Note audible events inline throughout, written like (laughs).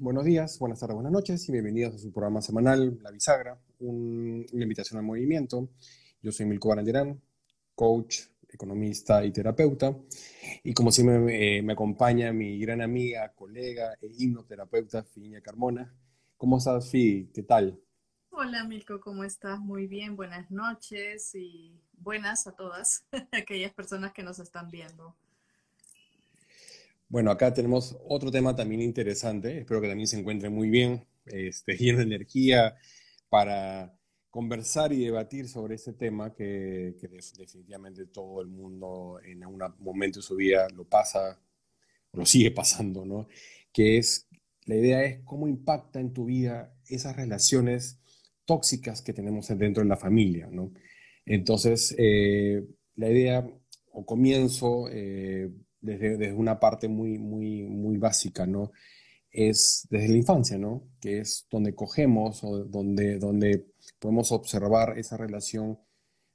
Buenos días, buenas tardes, buenas noches y bienvenidos a su programa semanal, La Bisagra, una invitación al movimiento. Yo soy Milko Baranderán, coach, economista y terapeuta. Y como siempre me, acompaña mi gran amiga, colega e hipnoterapeuta, Fiña Carmona. ¿Cómo estás, Fi? ¿Qué tal? Hola, Milko, ¿cómo estás? Muy bien, buenas noches y buenas a todas (laughs) aquellas personas que nos están viendo. Bueno, acá tenemos otro tema también interesante. Espero que también se encuentre muy bien, este, (laughs) lleno de energía para conversar y debatir sobre ese tema que, definitivamente todo el mundo en algún momento de su vida lo pasa, o lo sigue pasando, ¿no? Que es, la idea es cómo impacta en tu vida esas relaciones tóxicas que tenemos dentro de la familia, ¿no? Entonces, eh, la idea, o comienzo, eh, desde, una parte muy, muy, muy básica, ¿no? Es desde la infancia, ¿no? Que es donde cogemos o donde, donde podemos observar esa relación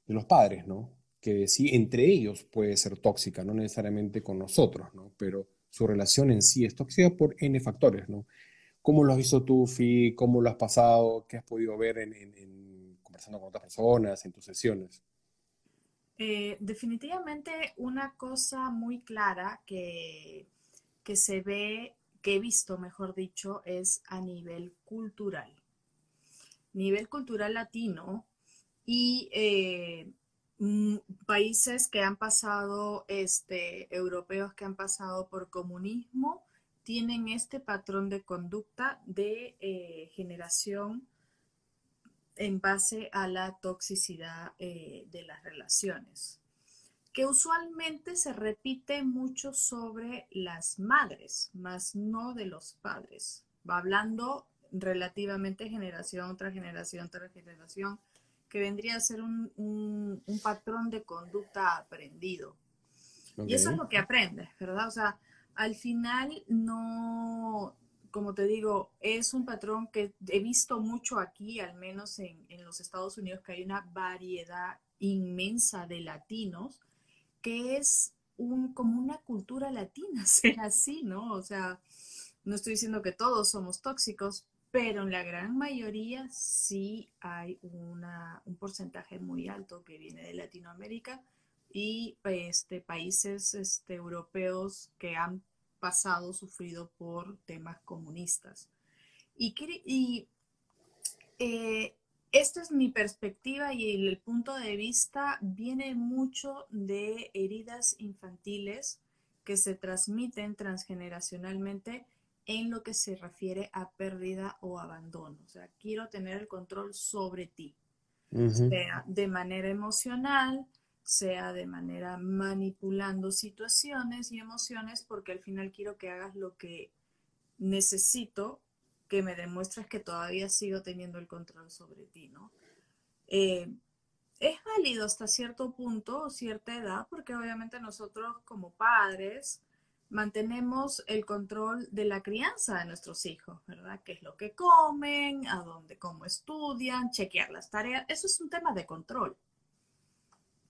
de los padres, ¿no? Que sí, entre ellos puede ser tóxica, no necesariamente con nosotros, ¿no? Pero su relación en sí es tóxica por N factores, ¿no? ¿Cómo lo has visto tú, Fi? ¿Cómo lo has pasado? ¿Qué has podido ver en conversando con otras personas, en tus sesiones? Eh, definitivamente una cosa muy clara que, que se ve, que he visto, mejor dicho, es a nivel cultural. Nivel cultural latino y eh, países que han pasado, este, europeos que han pasado por comunismo, tienen este patrón de conducta de eh, generación en base a la toxicidad eh, de las relaciones, que usualmente se repite mucho sobre las madres, más no de los padres. Va hablando relativamente generación tras generación tras generación, que vendría a ser un, patrón de conducta aprendido. Y eso es lo que aprendes, ¿verdad? O sea, al final no, como te digo, es un patrón que he visto mucho aquí, al menos en, los Estados Unidos, que hay una variedad inmensa de latinos, que es un, como una cultura latina, (laughs) ser así, ¿no? O sea, no estoy diciendo que todos somos tóxicos, pero en la gran mayoría sí hay un porcentaje muy alto que viene de Latinoamérica y este, países este, europeos que han pasado sufrido por temas comunistas. Y, y eh, esta es mi perspectiva y el punto de vista viene mucho de heridas infantiles que se transmiten transgeneracionalmente en lo que se refiere a pérdida o abandono. O sea, quiero tener el control sobre ti, sea de manera emocional, sea de manera manipulando situaciones y emociones, porque al final quiero que hagas lo que necesito que me demuestres que todavía sigo teniendo el control sobre ti, ¿no? Eh, es válido hasta cierto punto o cierta edad, porque obviamente nosotros como padres mantenemos el control de la crianza de nuestros hijos, ¿verdad? ¿Qué es lo que comen? ¿A dónde, cómo estudian? Chequear las tareas. Eso es un tema de control.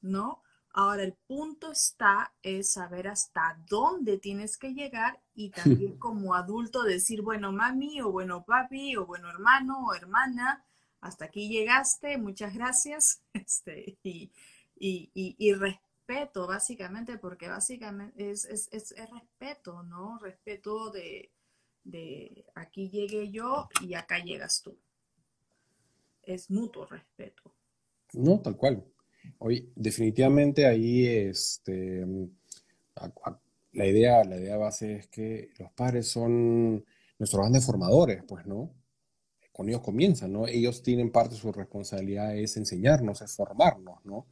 ¿No? Ahora el punto está es saber hasta dónde tienes que llegar y también (laughs) como adulto decir, bueno, mami o bueno, papi o bueno, hermano o hermana, hasta aquí llegaste, muchas gracias, (laughs) este, y, respeto básicamente, porque básicamente es, respeto, ¿no? Respeto de, de aquí llegué yo y acá llegas tú. Es mutuo respeto. No, tal cual. Hoy, definitivamente ahí este, la, idea, la idea base es que los padres son nuestros grandes formadores, pues, ¿no? Con ellos comienzan, ¿no? Ellos tienen parte de su responsabilidad es enseñarnos, es formarnos, ¿no?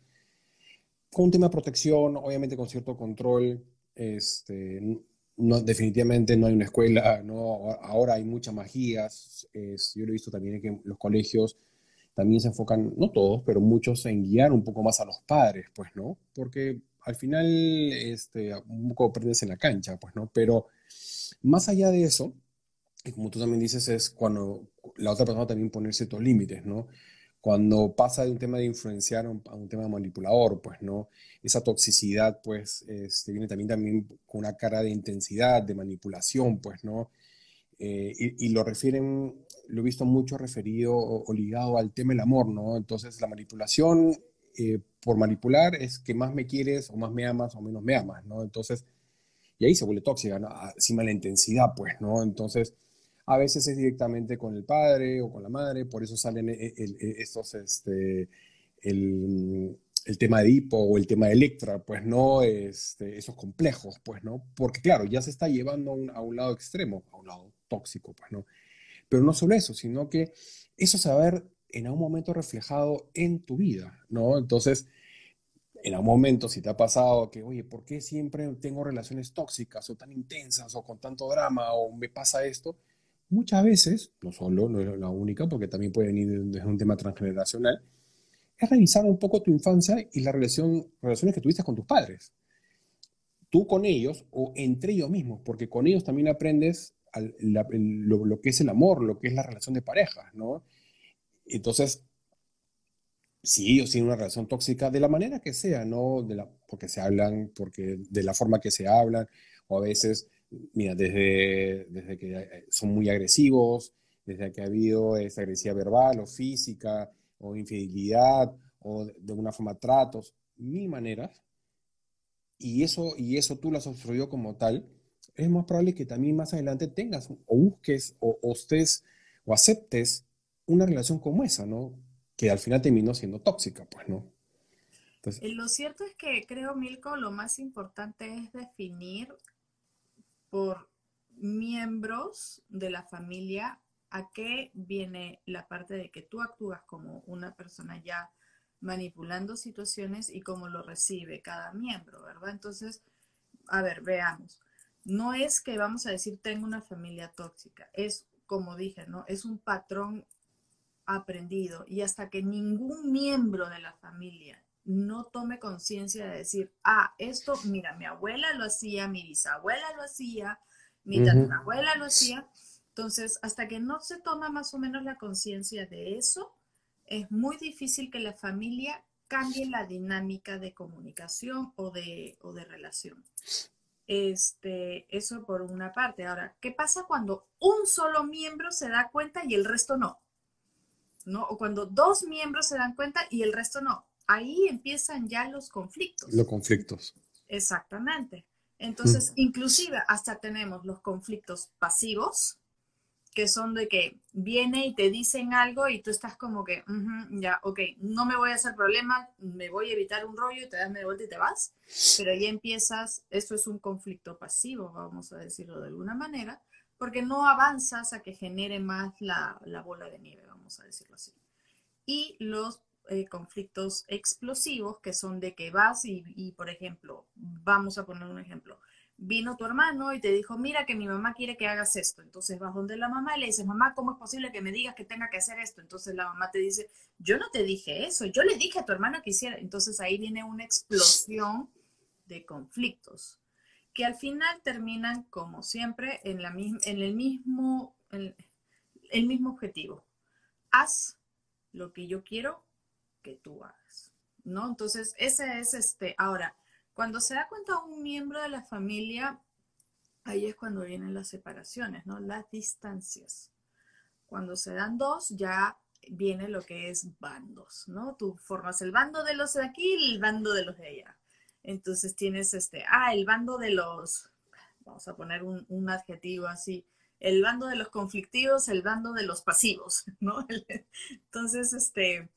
Con un tema de protección, obviamente con cierto control, este, no, definitivamente no hay una escuela, ¿no? Ahora hay muchas magías, yo lo he visto también en que los colegios también se enfocan, no todos, pero muchos en guiar un poco más a los padres, pues, ¿no? Porque al final, este, un poco aprendes en la cancha, pues, ¿no? Pero más allá de eso, y como tú también dices, es cuando la otra persona también pone ciertos límites, ¿no? Cuando pasa de un tema de influenciar a un, tema manipulador, pues, ¿no? Esa toxicidad, pues, este, viene también, también con una cara de intensidad, de manipulación, pues, ¿no? eh, y, lo refieren, lo he visto mucho referido o, ligado al tema del amor, ¿no? Entonces la manipulación eh, por manipular es que más me quieres o más me amas o menos me amas, ¿no? Entonces, y ahí se vuelve tóxica, ¿no? Encima la intensidad, pues, ¿no? Entonces, a veces es directamente con el padre o con la madre, por eso salen estos, este, el, el tema de hipo o el tema de Electra, pues no este, esos complejos, pues no, porque claro, ya se está llevando a un, a un, lado extremo, a un lado tóxico, pues no. Pero no solo eso, sino que eso se va en algún momento reflejado en tu vida, ¿no? Entonces, en algún momento, si te ha pasado que, oye, ¿por qué siempre tengo relaciones tóxicas o tan intensas o con tanto drama o me pasa esto? Muchas veces, no solo, no es la única, porque también puede venir desde un tema transgeneracional, es revisar un poco tu infancia y la relación, relaciones que tuviste con tus padres. Tú con ellos o entre ellos mismos, porque con ellos también aprendes lo, que es el amor, lo que es la relación de pareja, ¿no? Entonces, si ellos tienen una relación tóxica, de la manera que sea, ¿no? De porque se hablan, porque de la forma que se hablan, o a veces, mira, desde, desde que eh, son muy agresivos, desde que ha habido esa agresividad verbal o física, o infidelidad, o de alguna forma tratos, mil maneras, y eso, y eso tú lo has obstruido como tal, es más probable que también más adelante tengas o busques o, estés o aceptes una relación como esa, ¿no? Que al final terminó siendo tóxica, pues, ¿no? Eh, lo cierto es que creo, Milko, lo más importante es definir por miembros de la familia a qué viene la parte de que tú actúas como una persona ya manipulando situaciones y cómo lo recibe cada miembro, ¿verdad? Entonces, a ver, veamos. No es que vamos a decir tengo una familia tóxica, es como dije, ¿no? Es un patrón aprendido y hasta que ningún miembro de la familia no tome conciencia de decir, ah, esto, mira, mi abuela lo hacía, mi bisabuela lo hacía, mi uh abuela lo hacía. Entonces, hasta que no se toma más o menos la conciencia de eso, es muy difícil que la familia cambie la dinámica de comunicación o de, o de relación. Este, eso por una parte. Ahora, ¿qué pasa cuando un solo miembro se da cuenta y el resto no? ¿no? O cuando dos miembros se dan cuenta y el resto no. Ahí empiezan ya los conflictos. Los conflictos. Exactamente. Entonces, mm. inclusive hasta tenemos los conflictos pasivos, que son de que viene y te dicen algo y tú estás como que, ya, ok, no me voy a hacer problema, me voy a evitar un rollo te das media vuelta y te vas, pero ya empiezas, eso es un conflicto pasivo, vamos a decirlo de alguna manera, porque no avanzas a que genere más la, la bola de nieve a decirlo así. Y los eh, conflictos explosivos, que son de que vas y, por ejemplo, vamos a poner un ejemplo, vino tu hermano y te dijo, mira que mi mamá quiere que hagas esto. Entonces vas donde la mamá y le dices, mamá, ¿cómo es posible que me digas que tenga que hacer esto? Entonces la mamá te dice, yo no te dije eso, yo le dije a tu hermana que hiciera. Entonces ahí viene una explosión de conflictos que al final terminan, como siempre, en, la, en el, mismo, el mismo objetivo, haz lo que yo quiero que tú hagas, ¿no? Entonces, ese es este. Ahora, cuando se da cuenta un miembro de la familia, ahí es cuando vienen las separaciones, ¿no? Las distancias. Cuando se dan dos, ya viene lo que es bandos, ¿no? Tú formas el bando de los de aquí y el bando de los de allá. Entonces tienes este, ah, el bando de los, vamos a poner un, un adjetivo así, el bando de los conflictivos, el bando de los pasivos, (laughs) ¿no? (laughs) Entonces, este,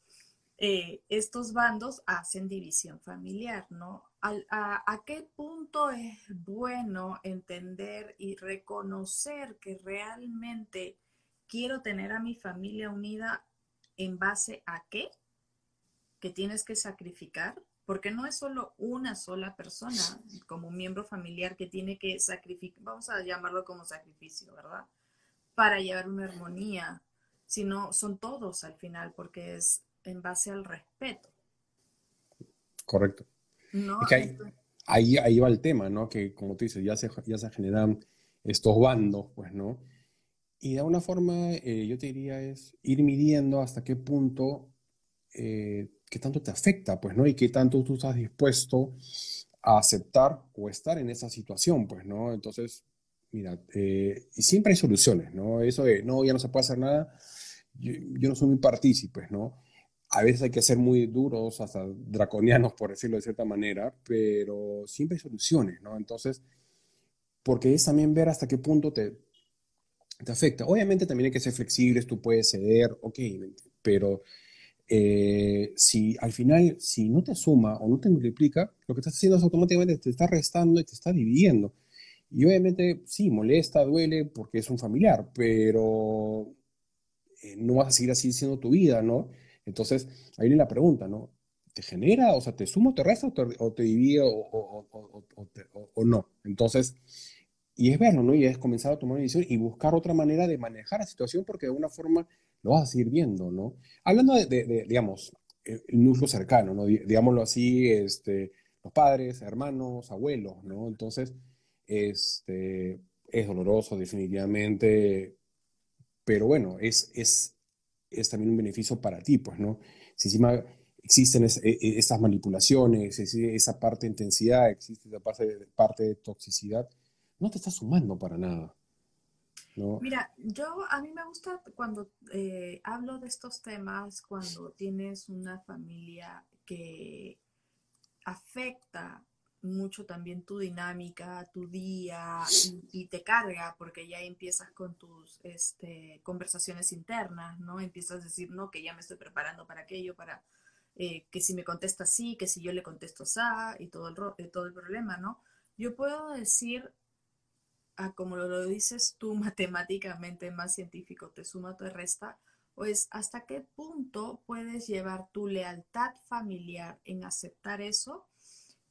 eh, estos bandos hacen división familiar, ¿no? A, a, qué punto es bueno entender y reconocer que realmente quiero tener a mi familia unida en base a qué? Que tienes que sacrificar, porque no es solo una sola persona como miembro familiar que tiene que sacrificar, vamos a llamarlo como sacrificio, ¿verdad? Para llevar una armonía, sino son todos al final, porque es en base al respeto. Correcto. No, ahí, ahí, va el tema, ¿no? Que como tú dices, ya se, ya se generan estos bandos, pues, ¿no? Y de alguna forma, eh, yo te diría, es ir midiendo hasta qué punto eh, qué tanto te afecta, pues, ¿no? Y qué tanto tú estás dispuesto a aceptar o estar en esa situación, pues, ¿no? Entonces, mira, eh, y siempre hay soluciones, ¿no? Eso de, no, ya no se puede hacer nada, yo, yo no soy muy partícipe, ¿no? A veces hay que ser muy duros, hasta draconianos, por decirlo de cierta manera, pero siempre hay soluciones, ¿no? Entonces, porque es también ver hasta qué punto te, te afecta. Obviamente también hay que ser flexibles, tú puedes ceder, ok, pero eh, si al final, si no te suma o no te multiplica, lo que estás haciendo es automáticamente te está restando y te está dividiendo. Y obviamente, sí, molesta, duele porque es un familiar, pero eh, no vas a seguir así siendo tu vida, ¿no? Entonces, ahí viene la pregunta, ¿no? ¿Te genera, o sea, te suma, te resta o te, divide o, no? Entonces, y es verlo, ¿no? Y es comenzar a tomar una decisión y buscar otra manera de manejar la situación porque de alguna forma lo vas a seguir viendo, ¿no? Hablando de, digamos, el núcleo cercano, ¿no? Digámoslo así, este, los padres, hermanos, abuelos, ¿no? Entonces, este, es doloroso definitivamente, pero bueno, es, es, es también un beneficio para ti, pues, ¿no? Si encima existen es, e, e, esas manipulaciones, esa parte de intensidad, existe esa parte, parte de toxicidad, no te está sumando para nada. Mira, yo a mí me gusta cuando eh, hablo de estos temas, cuando tienes una familia que afecta mucho también tu dinámica, tu día y, te carga porque ya empiezas con tus este, conversaciones internas, ¿no? Empiezas a decir, no, que ya me estoy preparando para aquello, para eh, que si me contesta sí, que si yo le contesto sa y todo el, eh, todo el problema, ¿no? Yo puedo decir a como lo dices tú (laughs) matemáticamente más científico, te suma, te resta, pues hasta qué punto puedes llevar tu lealtad familiar en aceptar eso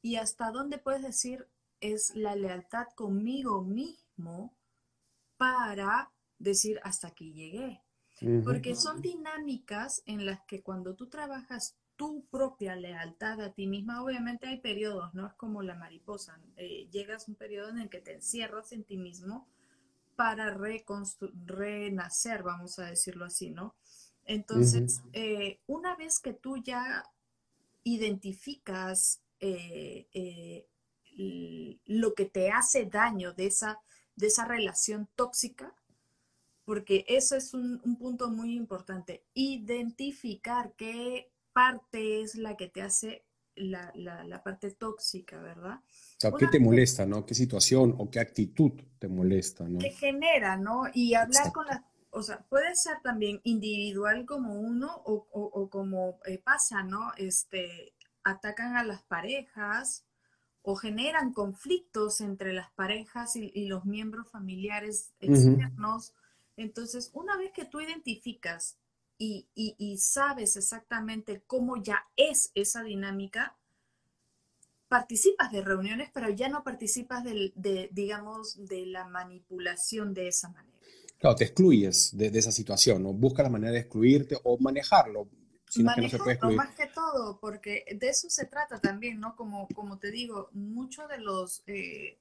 y hasta dónde puedes decir es la lealtad conmigo mismo para decir hasta aquí llegué. Porque son dinámicas en las que cuando tú trabajas tu propia lealtad a ti misma. Obviamente hay periodos, ¿no? Es como la mariposa. Eh, llegas a un periodo en el que te encierras en ti mismo para renacer, vamos a decirlo así, ¿no? Entonces, eh, una vez que tú ya identificas eh, lo que te hace daño de esa, de esa relación tóxica, porque eso es un, un punto muy importante, identificar qué parte es la que te hace la, la, parte tóxica, ¿verdad? O sea, ¿qué te molesta, no? ¿Qué situación o qué actitud te molesta, no? Que genera, ¿no? Y hablar con la, o sea, puede ser también individual como uno o, o, como eh, pasa, ¿no? Este, atacan a las parejas o generan conflictos entre las parejas y, los miembros familiares externos. Entonces, una vez que tú identificas y, sabes exactamente cómo ya es esa dinámica, participas de reuniones, pero ya no participas de, digamos, de la manipulación de esa manera. Claro, te excluyes de, esa situación, ¿no? Busca la manera de excluirte o manejarlo. Sino que no se puede excluir. más que todo, porque de eso se trata también, ¿no? Como, como te digo, muchos de los eh,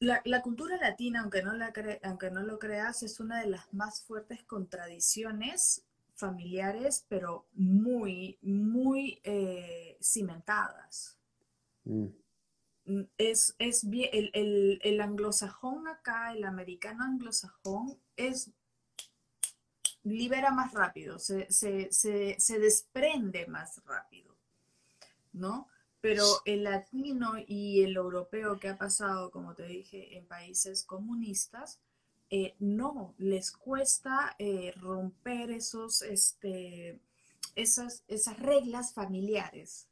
la, cultura latina, aunque no, la aunque no lo creas, es una de las más fuertes contradicciones familiares, pero muy, muy eh, cimentadas. Mm. Es, es bien, el, el, anglosajón acá, el americano anglosajón, es libera más rápido, se, se, se desprende más rápido, ¿no? Pero el latino y el europeo que ha pasado, como te dije, en países comunistas, eh, no, les cuesta eh, romper esos, este, esas, esas reglas familiares.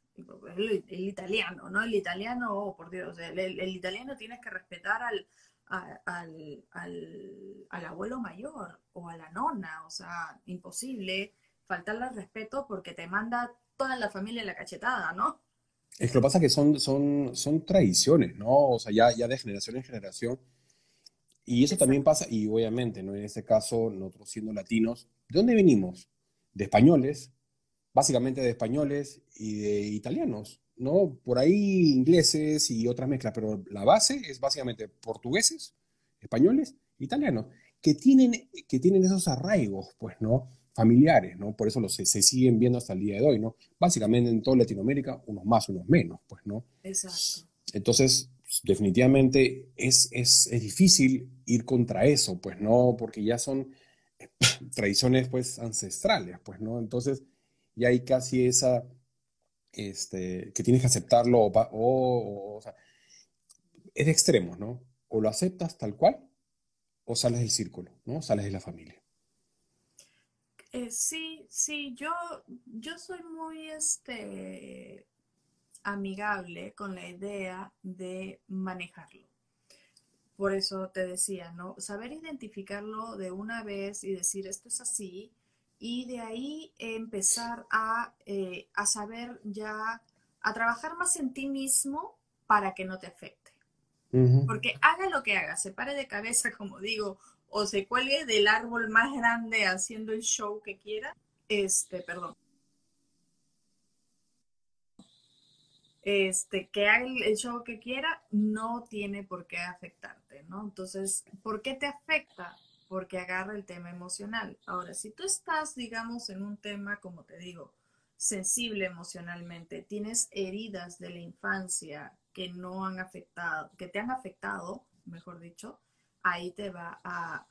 El, italiano, ¿no? El italiano, oh, por Dios, el, italiano tienes que respetar al, al, al, al, abuelo mayor o a la nona, o sea, imposible faltarle al respeto porque te manda toda la familia la cachetada, ¿no? Es que lo que pasa es que son, son, son tradiciones, ¿no? O sea, ya, ya de generación en generación. Y eso también pasa, y obviamente, ¿no? En este caso, nosotros siendo latinos, ¿de dónde venimos? De españoles, básicamente de españoles y de italianos, ¿no? Por ahí ingleses y otras mezclas, pero la base es básicamente portugueses, españoles, italianos, que tienen, que tienen esos arraigos, pues, ¿no? familiares, ¿no? Por eso los, se, siguen viendo hasta el día de hoy, ¿no? Básicamente en toda Latinoamérica, unos más, unos menos, pues, ¿no? Exacto. Entonces, definitivamente es, es, es, difícil ir contra eso, pues no, porque ya son (laughs) tradiciones pues ancestrales, pues no, entonces ya hay casi esa, este, que tienes que aceptarlo o, sea, es de extremos, ¿no? O lo aceptas tal cual o sales del círculo, ¿no? Sales de la familia. Eh, sí, sí, yo, yo soy muy este, amigable con la idea de manejarlo. Por eso te decía, ¿no? Saber identificarlo de una vez y decir esto es así, y de ahí empezar a, eh, a saber ya, a trabajar más en ti mismo para que no te afecte. Porque haga lo que haga, se pare de cabeza, como digo, o se cuelgue del árbol más grande haciendo el show que quiera, este, perdón. Este, que haga el show que quiera, no tiene por qué afectarte, ¿no? Entonces, ¿por qué te afecta? Porque agarra el tema emocional. Ahora, si tú estás, digamos, en un tema, como te digo, sensible emocionalmente, tienes heridas de la infancia que no han afectado, que te han afectado, mejor dicho, ahí te va a,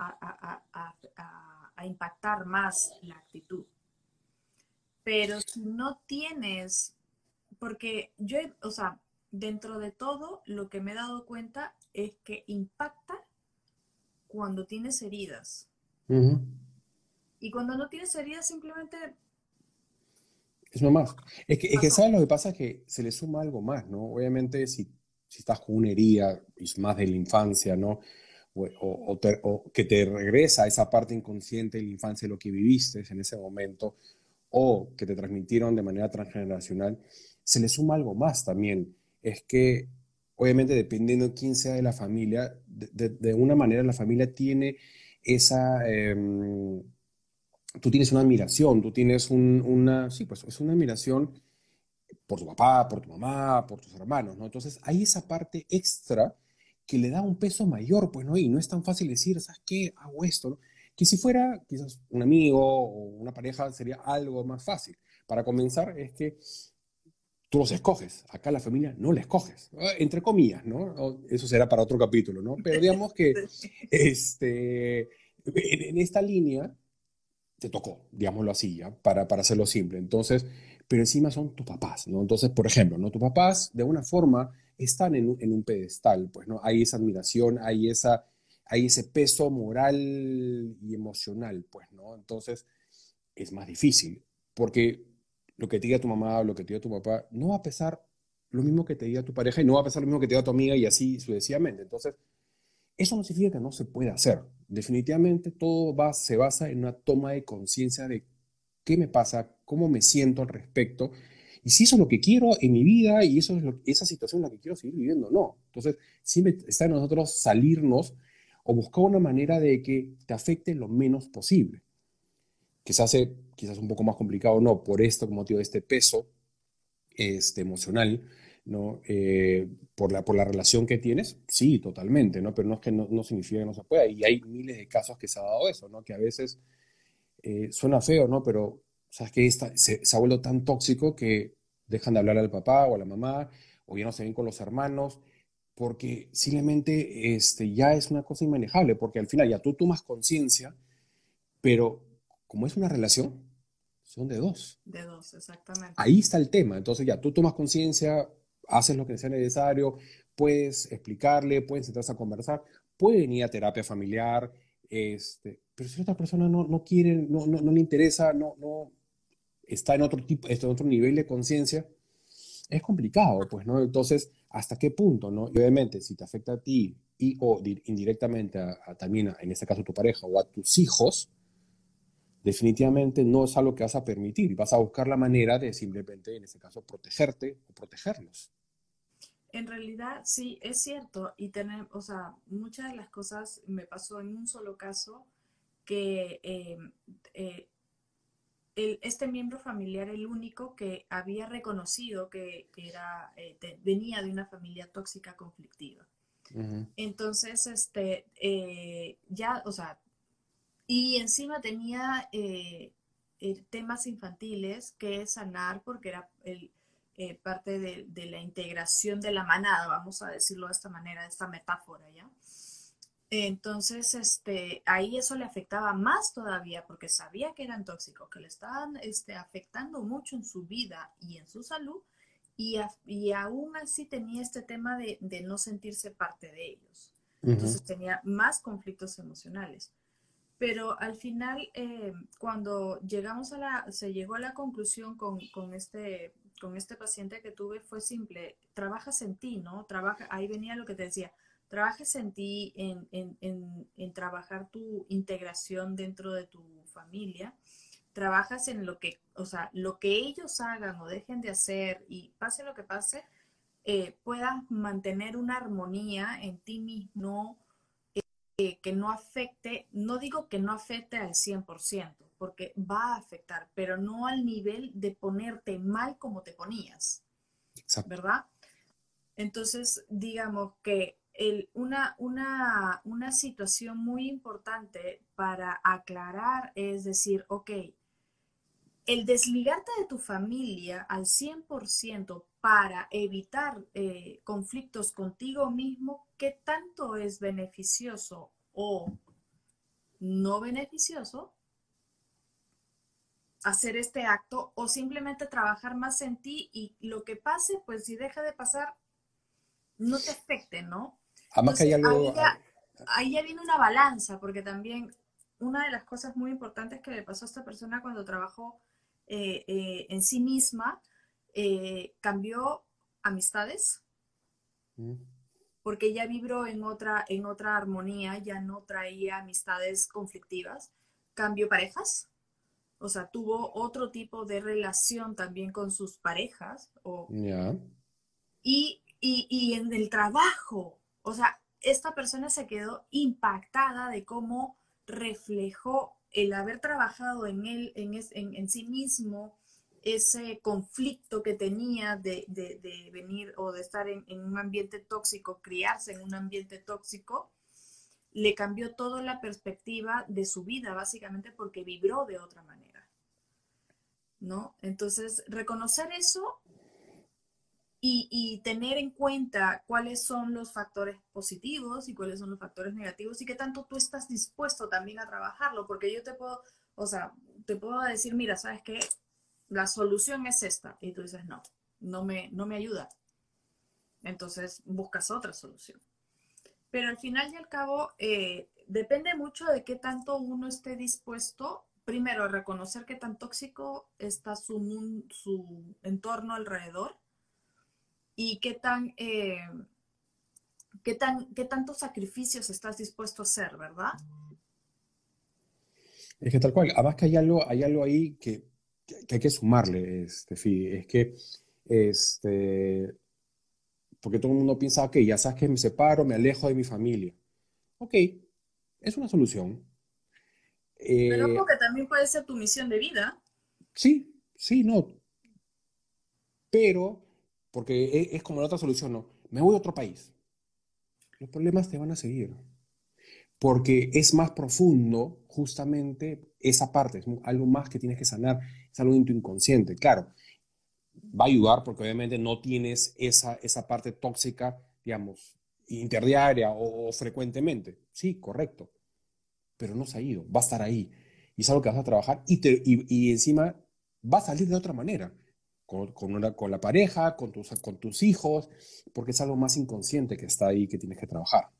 impactar más la actitud. Pero si no tienes, porque yo, o sea, dentro de todo, lo que me he dado cuenta es que impacta cuando tienes heridas. Y cuando no tienes heridas, simplemente... Es nomás. Es que, es que, ¿sabes lo que pasa? Es que se le suma algo más, ¿no? Obviamente, si, si estás con una herida, es más de la infancia, ¿no? o, que te regresa a esa parte inconsciente de la infancia, lo que viviste en ese momento, o que te transmitieron de manera transgeneracional, se le suma algo más también. Es que, obviamente, dependiendo de quién sea de la familia, de, una manera la familia tiene esa... Em, tú tienes una admiración, tú tienes una, sí, pues es una admiración por tu papá, por tu mamá, por tus hermanos, ¿no? Entonces hay esa parte extra que le da un peso mayor, pues, ¿no? Y no es tan fácil decir, ¿sabes qué? Hago esto, ¿no? Que si fuera quizás un amigo o una pareja sería algo más fácil. Para comenzar, es que tú los escoges. Acá la familia no la escoges, entre comillas, ¿no? Eso será para otro capítulo, ¿no? Pero digamos que (laughs) este, en, esta línea te tocó, digámoslo así, ¿ya? Para, para hacerlo simple. Entonces, pero encima son tus papás, ¿no? Entonces, por ejemplo, ¿no? Tus papás, de alguna forma, están en un, pedestal, pues, ¿no? Hay esa admiración, hay, esa, hay ese peso moral y emocional, pues, ¿no? Entonces, es más difícil, porque lo que te diga tu mamá lo que te diga tu papá no va a pesar lo mismo que te diga tu pareja y no va a pesar lo mismo que te diga tu amiga y así sucesivamente. Entonces, eso no significa que no se pueda hacer. Definitivamente todo va, se basa en una toma de conciencia de qué me pasa, cómo me siento al respecto y si eso es lo que quiero en mi vida y eso es lo, esa situación en la que quiero seguir viviendo, no. Entonces, siempre está en nosotros salirnos o buscar una manera de que te afecte lo menos posible. Que se hace quizás un poco más complicado, no, por esto, como motivo de este peso este, emocional, ¿no? Eh, por, la, por la relación que tienes, sí, totalmente, ¿no? Pero no es que no, significa que no se pueda. Y hay miles de casos que se ha dado eso, ¿no? Que a veces eh, suena feo, ¿no? Pero sabes que se, se, ha vuelto tan tóxico que dejan de hablar al papá o a la mamá, o ya no se ven con los hermanos, porque simplemente este, ya es una cosa inmanejable, porque al final ya tú tomas conciencia, pero como es una relación, son de dos. De dos, exactamente. Ahí está el tema. Entonces ya tú tomas conciencia, haces lo que sea necesario, puedes explicarle, pueden sentarse a conversar, pueden ir a terapia familiar, este, pero si otra persona no, no quiere, no, no, no, le interesa, no, no, está en otro tipo, está en otro nivel de conciencia, es complicado, pues, ¿no? Entonces, ¿hasta qué punto, no? Y obviamente, si te afecta a ti y o indirectamente a, también, en este caso, a tu pareja o a tus hijos, definitivamente no es algo que vas a permitir. Vas a buscar la manera de simplemente, en este caso, protegerte o protegerlos. En realidad, sí, es cierto. Y tener, o sea, muchas de las cosas me pasó en un solo caso que eh, eh, este miembro familiar el único que había reconocido que, era, eh, venía de una familia tóxica conflictiva. Entonces, este, eh, ya, o sea, y encima tenía eh, temas infantiles que sanar porque era el, eh, parte de, la integración de la manada, vamos a decirlo de esta manera, de esta metáfora, ¿ya? Entonces, este, ahí eso le afectaba más todavía porque sabía que eran tóxicos, que le estaban este, afectando mucho en su vida y en su salud, y, y aún así tenía este tema de, no sentirse parte de ellos. Entonces tenía más conflictos emocionales. Pero al final, eh, cuando llegamos a la, se llegó a la conclusión con, con, este, con este paciente que tuve, fue simple, trabajas en ti, ¿no? Trabaja, ahí venía lo que te decía, trabajes en ti, en, en, en, trabajar tu integración dentro de tu familia, trabajas en lo que, o sea, lo que ellos hagan o dejen de hacer y pase lo que pase, eh, puedas mantener una armonía en ti mismo que no afecte, no digo que no afecte al 100%, porque va a afectar, pero no al nivel de ponerte mal como te ponías. ¿Verdad? Entonces, digamos que el, una, una, una situación muy importante para aclarar es decir, ok, el desligarte de tu familia al 100% para evitar eh, conflictos contigo mismo, ¿qué tanto es beneficioso o no beneficioso hacer este acto o simplemente trabajar más en ti y lo que pase, pues si deja de pasar, no te afecte, ¿no? ahí, ya, ahí ya viene una balanza, porque también una de las cosas muy importantes que le pasó a esta persona cuando trabajó eh, eh, en sí misma, eh, cambió amistades, mm. Porque ya vibró en otra, en otra armonía, ya no traía amistades conflictivas, cambió parejas, o sea, tuvo otro tipo de relación también con sus parejas, o, y, y en el trabajo, o sea, esta persona se quedó impactada de cómo reflejó el haber trabajado en él, en, en, sí mismo, ese conflicto que tenía de, venir o de estar en, un ambiente tóxico, criarse en un ambiente tóxico, le cambió toda la perspectiva de su vida, básicamente porque vibró de otra manera. ¿No? Entonces, reconocer eso y, tener en cuenta cuáles son los factores positivos y cuáles son los factores negativos y qué tanto tú estás dispuesto también a trabajarlo, porque yo te puedo, o sea, te puedo decir, mira, ¿sabes qué? La solución es esta. Y tú dices, no, no me, no me ayuda. Entonces buscas otra solución. Pero al final y al cabo, eh, depende mucho de qué tanto uno esté dispuesto, primero, a reconocer qué tan tóxico está su, su entorno alrededor y qué tan, eh, qué tan, qué tantos sacrificios estás dispuesto a hacer, ¿verdad? Es que tal cual, además que hay algo, hay algo ahí que, hay que sumarle, este, es que, este, porque todo el mundo piensa, ok, ya sabes que me separo, me alejo de mi familia. Ok, es una solución. Pero porque eh, también puede ser tu misión de vida. Sí, sí, no. Pero porque e, es, como la otra solución, ¿no? Me voy a otro país. Los problemas te van a seguir. Porque es más profundo justamente esa parte, es algo más que tienes que sanar, es algo inconsciente. Claro, va a ayudar porque obviamente no tienes esa, esa parte tóxica, digamos, interdiaria o, frecuentemente. Sí, correcto. Pero no se ha ido, va a estar ahí. Y es algo que vas a trabajar y, y encima va a salir de otra manera con, con, la pareja, con tus, con tus hijos, porque es algo más inconsciente que está ahí que tienes que trabajar.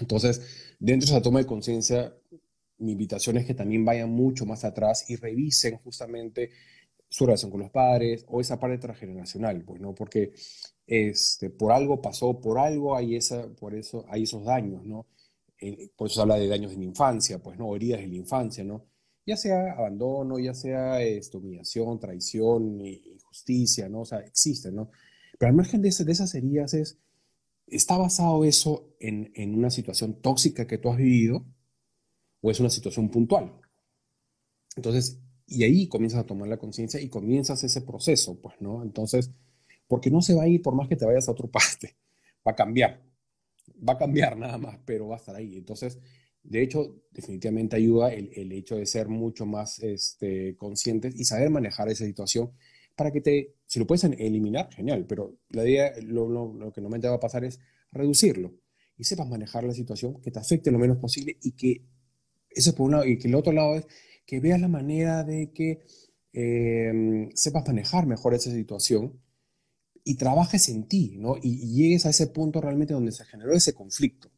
Entonces, dentro de esa toma de conciencia, mi invitación es que también vayan mucho más atrás y revisen justamente su relación con los padres o esa parte transgeneracional, pues, ¿no? Porque este, por algo pasó, por algo hay, esa, por eso hay esos daños, ¿no? Eh, por eso se habla de daños en la infancia, pues, ¿no? Heridas en la infancia, ¿no? Ya sea abandono, ya sea esto, humillación, traición, injusticia, ¿no? O sea, existen, ¿no? Pero al margen de, esas heridas es, ¿está basado eso en, en, una situación tóxica que tú has vivido o es una situación puntual? Entonces, y ahí comienzas a tomar la conciencia y comienzas ese proceso, pues, ¿no? Entonces, porque no se va a ir por más que te vayas a otra (laughs) parte, va a cambiar, va a cambiar nada más, pero va a estar ahí. Entonces, de hecho, definitivamente ayuda el, el hecho de ser mucho más este, conscientes y saber manejar esa situación para que te Si lo puedes eliminar, genial, pero la idea, lo, lo que normalmente va a pasar es reducirlo y sepas manejar la situación, que te afecte lo menos posible y que eso es por un lado, y que el otro lado es que veas la manera de que em, sepas manejar mejor esa situación y trabajes en ti, ¿no? Y, llegues a ese punto realmente donde se generó ese conflicto.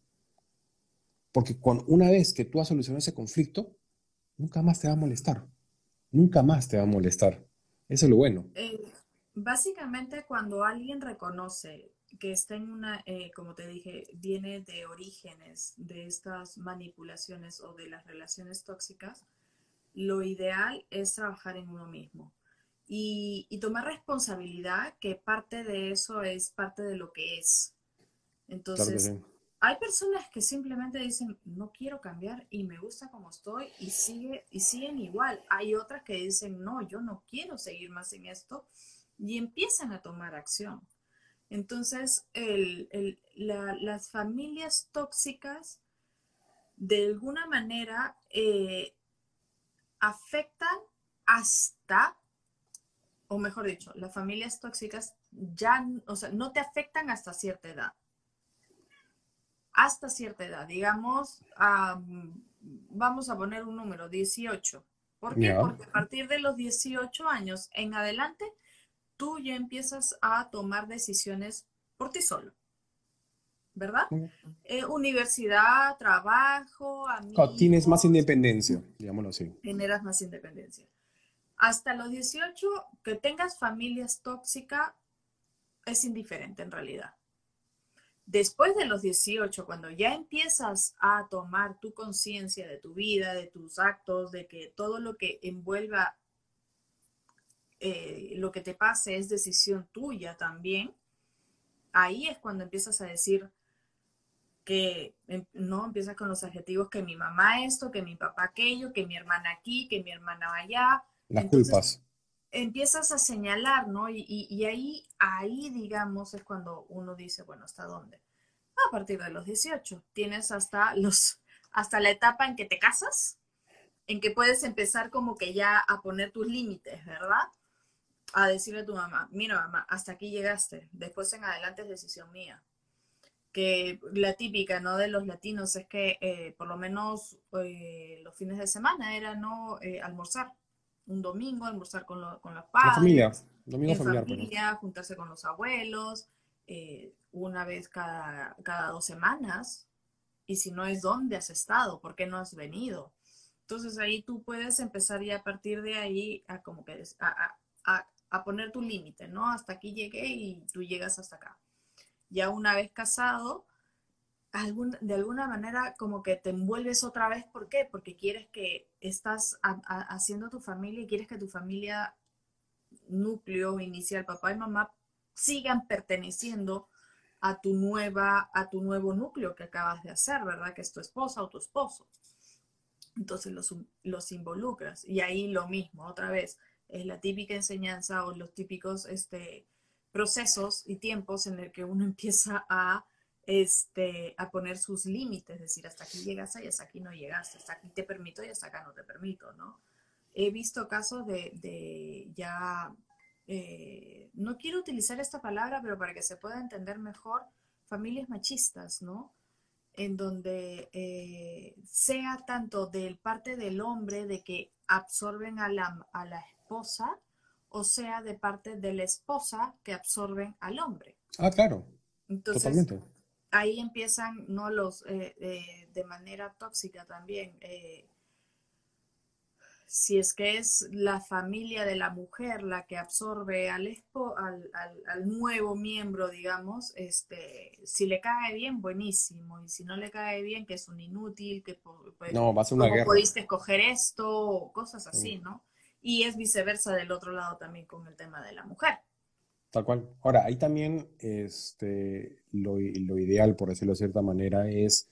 Porque cuando, una vez que tú has solucionado ese conflicto, nunca más te va a molestar. Nunca más te va a molestar. Eso es lo bueno. Eh, básicamente, cuando alguien reconoce que está en una, eh, como te dije, viene de orígenes de estas manipulaciones o de las relaciones tóxicas, lo ideal es trabajar en uno mismo y, tomar responsabilidad, que parte de eso es parte de lo que es. Entonces, hay personas que simplemente dicen, no quiero cambiar y me gusta como estoy y, sigue, y siguen igual. Hay otras que dicen, no, yo no quiero seguir más en esto y empiezan a tomar acción. Entonces, las familias tóxicas, de alguna manera, eh, afectan hasta, o mejor dicho, las familias tóxicas ya, o sea, no te afectan hasta cierta edad. Hasta cierta edad, digamos, vamos a poner un número, 18. ¿Por qué? Porque a partir de los 18 años en adelante, tú ya empiezas a tomar decisiones por ti solo. ¿Verdad? Eh, universidad, trabajo, amigos. Tienes más independencia, digámoslo así. Generas más independencia. Hasta los 18, que tengas familias tóxicas es indiferente en realidad. Después de los 18, cuando ya empiezas a tomar tu conciencia de tu vida, de tus actos, de que todo lo que envuelva eh, lo que te pase es decisión tuya también, ahí es cuando empiezas a decir que em, no empiezas con los adjetivos que mi mamá esto, que mi papá aquello, que mi hermana aquí, que mi hermana allá. Las culpas. Empiezas a señalar, ¿no? Y, y, ahí, ahí, digamos, es cuando uno dice, bueno, ¿hasta dónde? A partir de los 18. Tienes hasta los, hasta la etapa en que te casas, en que puedes empezar como que ya a poner tus límites, ¿verdad? A decirle a tu mamá, mira mamá, hasta aquí llegaste, después en adelante es decisión mía. Que la típica, ¿no? De los latinos es que eh, por lo menos eh, los fines de semana era no eh, almorzar. Un domingo, almorzar con, con los padres. La familia, domingo familiar. Familia, juntarse con los abuelos, una vez cada, cada dos semanas. Y si no es dónde has estado, ¿por qué no has venido? Entonces ahí tú puedes empezar ya a partir de ahí a como que a, a, a poner tu límite, ¿no? Hasta aquí llegué y tú llegas hasta acá. Ya una vez casado, de alguna manera como que te envuelves otra vez. ¿Por qué? Porque quieres que estás haciendo tu familia y quieres que tu familia núcleo inicial, papá y mamá, sigan perteneciendo a tu nueva, a tu nuevo núcleo que acabas de hacer, ¿verdad? Que es tu esposa o tu esposo. Entonces los, los involucras. Y ahí lo mismo, otra vez es la típica enseñanza o los típicos este, procesos y tiempos en el que uno (laughs) empieza a, este, a poner sus límites, es decir, hasta aquí llegas y hasta aquí no llegaste, hasta aquí te permito y hasta acá no te permito, ¿no? He visto casos de, ya, eh, no quiero utilizar esta palabra, pero para que se pueda entender mejor, familias machistas, ¿no? en donde eh, sea tanto del parte del hombre de que absorben a la, a la esposa o sea de parte de la esposa que absorben al hombre. Ah, claro. Entonces, ahí empiezan, ¿no? Los, eh, eh, de manera tóxica también. Eh, si es que es la familia de la mujer la que absorbe al, al, al, nuevo miembro, digamos, este, si le cae bien, buenísimo, y si no le cae bien, que es un inútil, que pues, no, va a ser una ¿cómo pudiste escoger esto? Cosas así, ¿no? Y es viceversa del otro lado también con el tema de la mujer. Tal cual. Ahora, ahí también este, lo, ideal, por decirlo de cierta manera, es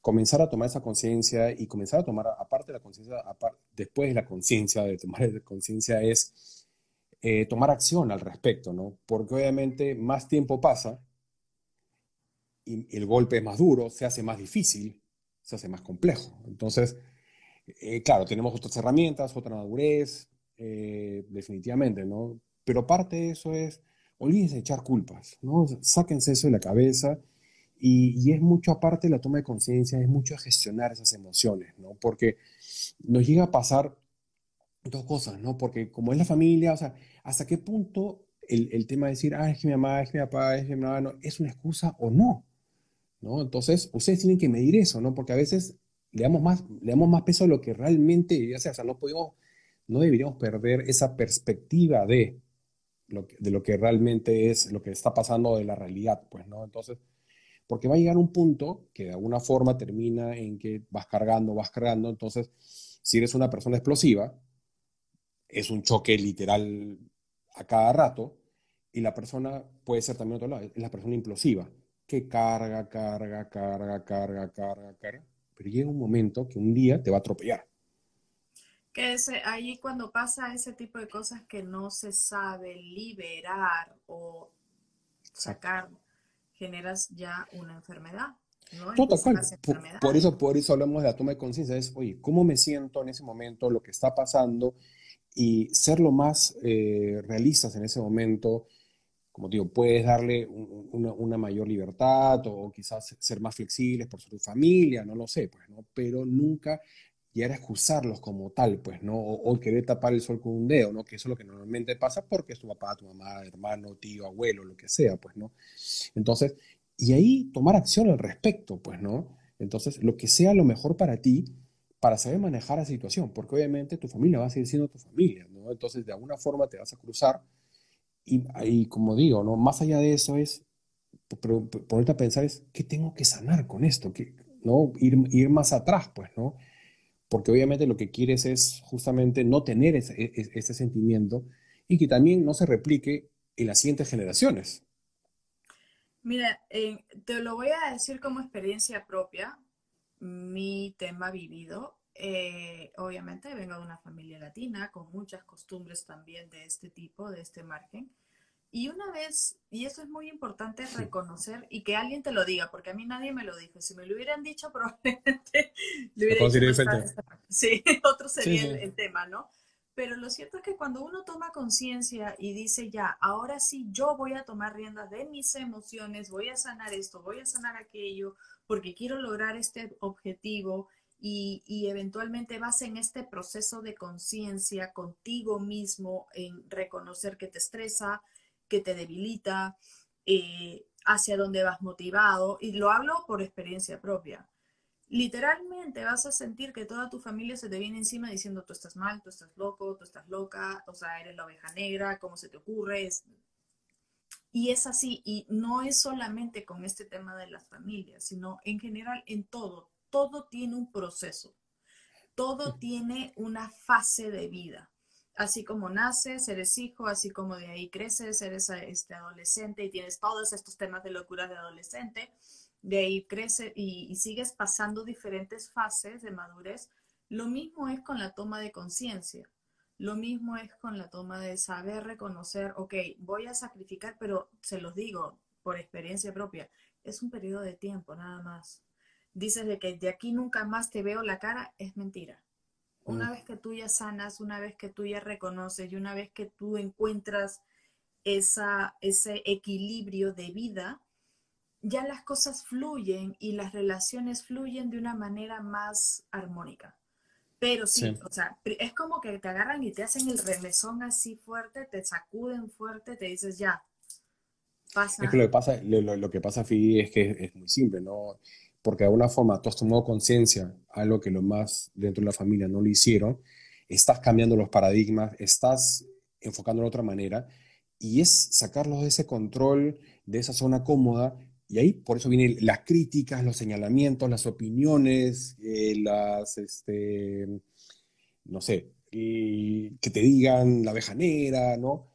comenzar a tomar esa conciencia y comenzar a tomar, aparte de la conciencia, después de la conciencia, de tomar conciencia, es eh, tomar acción al respecto, ¿no? Porque obviamente más tiempo pasa y el golpe es más duro, se hace más difícil, se hace más complejo. Entonces, eh, claro, tenemos otras herramientas, otra madurez, eh, definitivamente, ¿no? Pero parte de eso es, olvídense de echar culpas, ¿no? Sáquense eso de la cabeza y, es mucho aparte de la toma de conciencia, es mucho gestionar esas emociones, ¿no? Porque nos llega a pasar dos cosas, ¿no? Porque como es la familia, o sea, ¿hasta qué punto el, tema de decir, ah, es que mi mamá, es que mi papá, es que mi hermano, es una excusa o no? ¿No? Entonces, ustedes tienen que medir eso, ¿no? Porque a veces le damos más, le damos más peso a lo que realmente, ya sea, o sea, no podemos, no deberíamos perder esa perspectiva de lo que, de lo que realmente es, lo que está pasando de la realidad, pues, ¿no? Entonces, porque va a llegar un punto que de alguna forma termina en que vas cargando, vas cargando, entonces, si eres una persona explosiva, es un choque literal a cada rato, y la persona puede ser también otro lado, es la persona implosiva, que carga, carga, carga, carga, carga, carga, pero llega un momento que un día te va a atropellar. Que es ahí cuando pasa ese tipo de cosas que no se sabe liberar o sacar generas ya una enfermedad. ¿no? Total, por, eso, por eso hablamos de la toma de conciencia, es, oye, ¿cómo me siento en ese momento, lo que está pasando? Y ser lo más eh, realistas en ese momento, como digo, puedes darle una, una, mayor libertad o quizás ser más flexibles por su familia, no lo sé, pues, ¿no? Pero nunca llegar a excusarlos como tal, pues, ¿no? O, querer tapar el sol con un dedo, ¿no? Que eso es lo que normalmente pasa porque es tu papá, tu mamá, hermano, tío, abuelo, lo que sea, pues, ¿no? Entonces, y ahí tomar acción al respecto, pues, ¿no? Entonces, lo que sea lo mejor para ti, para saber manejar la situación, porque obviamente tu familia va a seguir siendo tu familia, ¿no? Entonces, de alguna forma te vas a cruzar y, y como digo, ¿no? Más allá de eso es, ponerte a pensar es, ¿qué tengo que sanar con esto? ¿Qué, ¿no? Ir, ir más atrás, pues, ¿no? porque obviamente lo que quieres es justamente no tener ese, e, e, ese, sentimiento y que también no se replique en las siguientes generaciones. Mira, eh, te lo voy a decir como experiencia propia, mi tema vivido. Eh, obviamente vengo de una familia latina con muchas costumbres también de este tipo, de este margen. Y una vez, y eso es muy importante reconocer y que alguien te lo diga, porque a mí nadie me lo dijo. Si me lo hubieran dicho, (laughs) probablemente le hubiera dicho. (laughs) Sí, otro sería El, tema, ¿no? Pero lo cierto es que cuando uno toma conciencia y dice ya, ahora sí, yo voy a tomar riendas de mis emociones, voy a sanar esto, voy a sanar aquello, porque quiero lograr este objetivo y, eventualmente vas en este proceso de conciencia contigo mismo, en reconocer que te estresa, que te debilita, eh, hacia dónde vas motivado, y lo hablo por experiencia propia. Literalmente vas a sentir que toda tu familia se te viene encima diciendo tú estás mal, tú estás loco, tú estás loca, o sea, eres la oveja negra, ¿cómo se te ocurre? Y es así, y no es solamente con este tema de las familias, sino en general en todo. Todo tiene un proceso, todo (laughs) tiene una fase de vida así como naces, eres hijo, así como de ahí creces, eres este adolescente y tienes todos estos temas de locura de adolescente, de ahí creces y, sigues pasando diferentes fases de madurez. Lo mismo es con la toma de conciencia. Lo mismo es con la toma de saber reconocer, ok, voy a sacrificar, pero se los digo por experiencia propia, es un periodo de tiempo nada más. Dices de que de aquí nunca más te veo la cara, es mentira una vez que tú ya sanas, una vez que tú ya reconoces y una vez que tú encuentras esa, ese equilibrio de vida, ya las cosas fluyen y las relaciones fluyen de una manera más armónica. Pero sí, o sea, es como que te agarran y te hacen el remesón así fuerte, te sacuden fuerte, te dices ya, pasa. Es que lo que pasa, lo, que pasa, Fidi, es que es muy simple, ¿no? Porque de alguna forma tú has tomado conciencia, algo que los más dentro de la familia no lo hicieron, estás cambiando los paradigmas, estás enfocando de otra manera, y es sacarlos de ese control, de esa zona cómoda, y ahí por eso vienen las críticas, los señalamientos, las opiniones, eh, las, este, no sé, que te digan la vejanera, ¿no?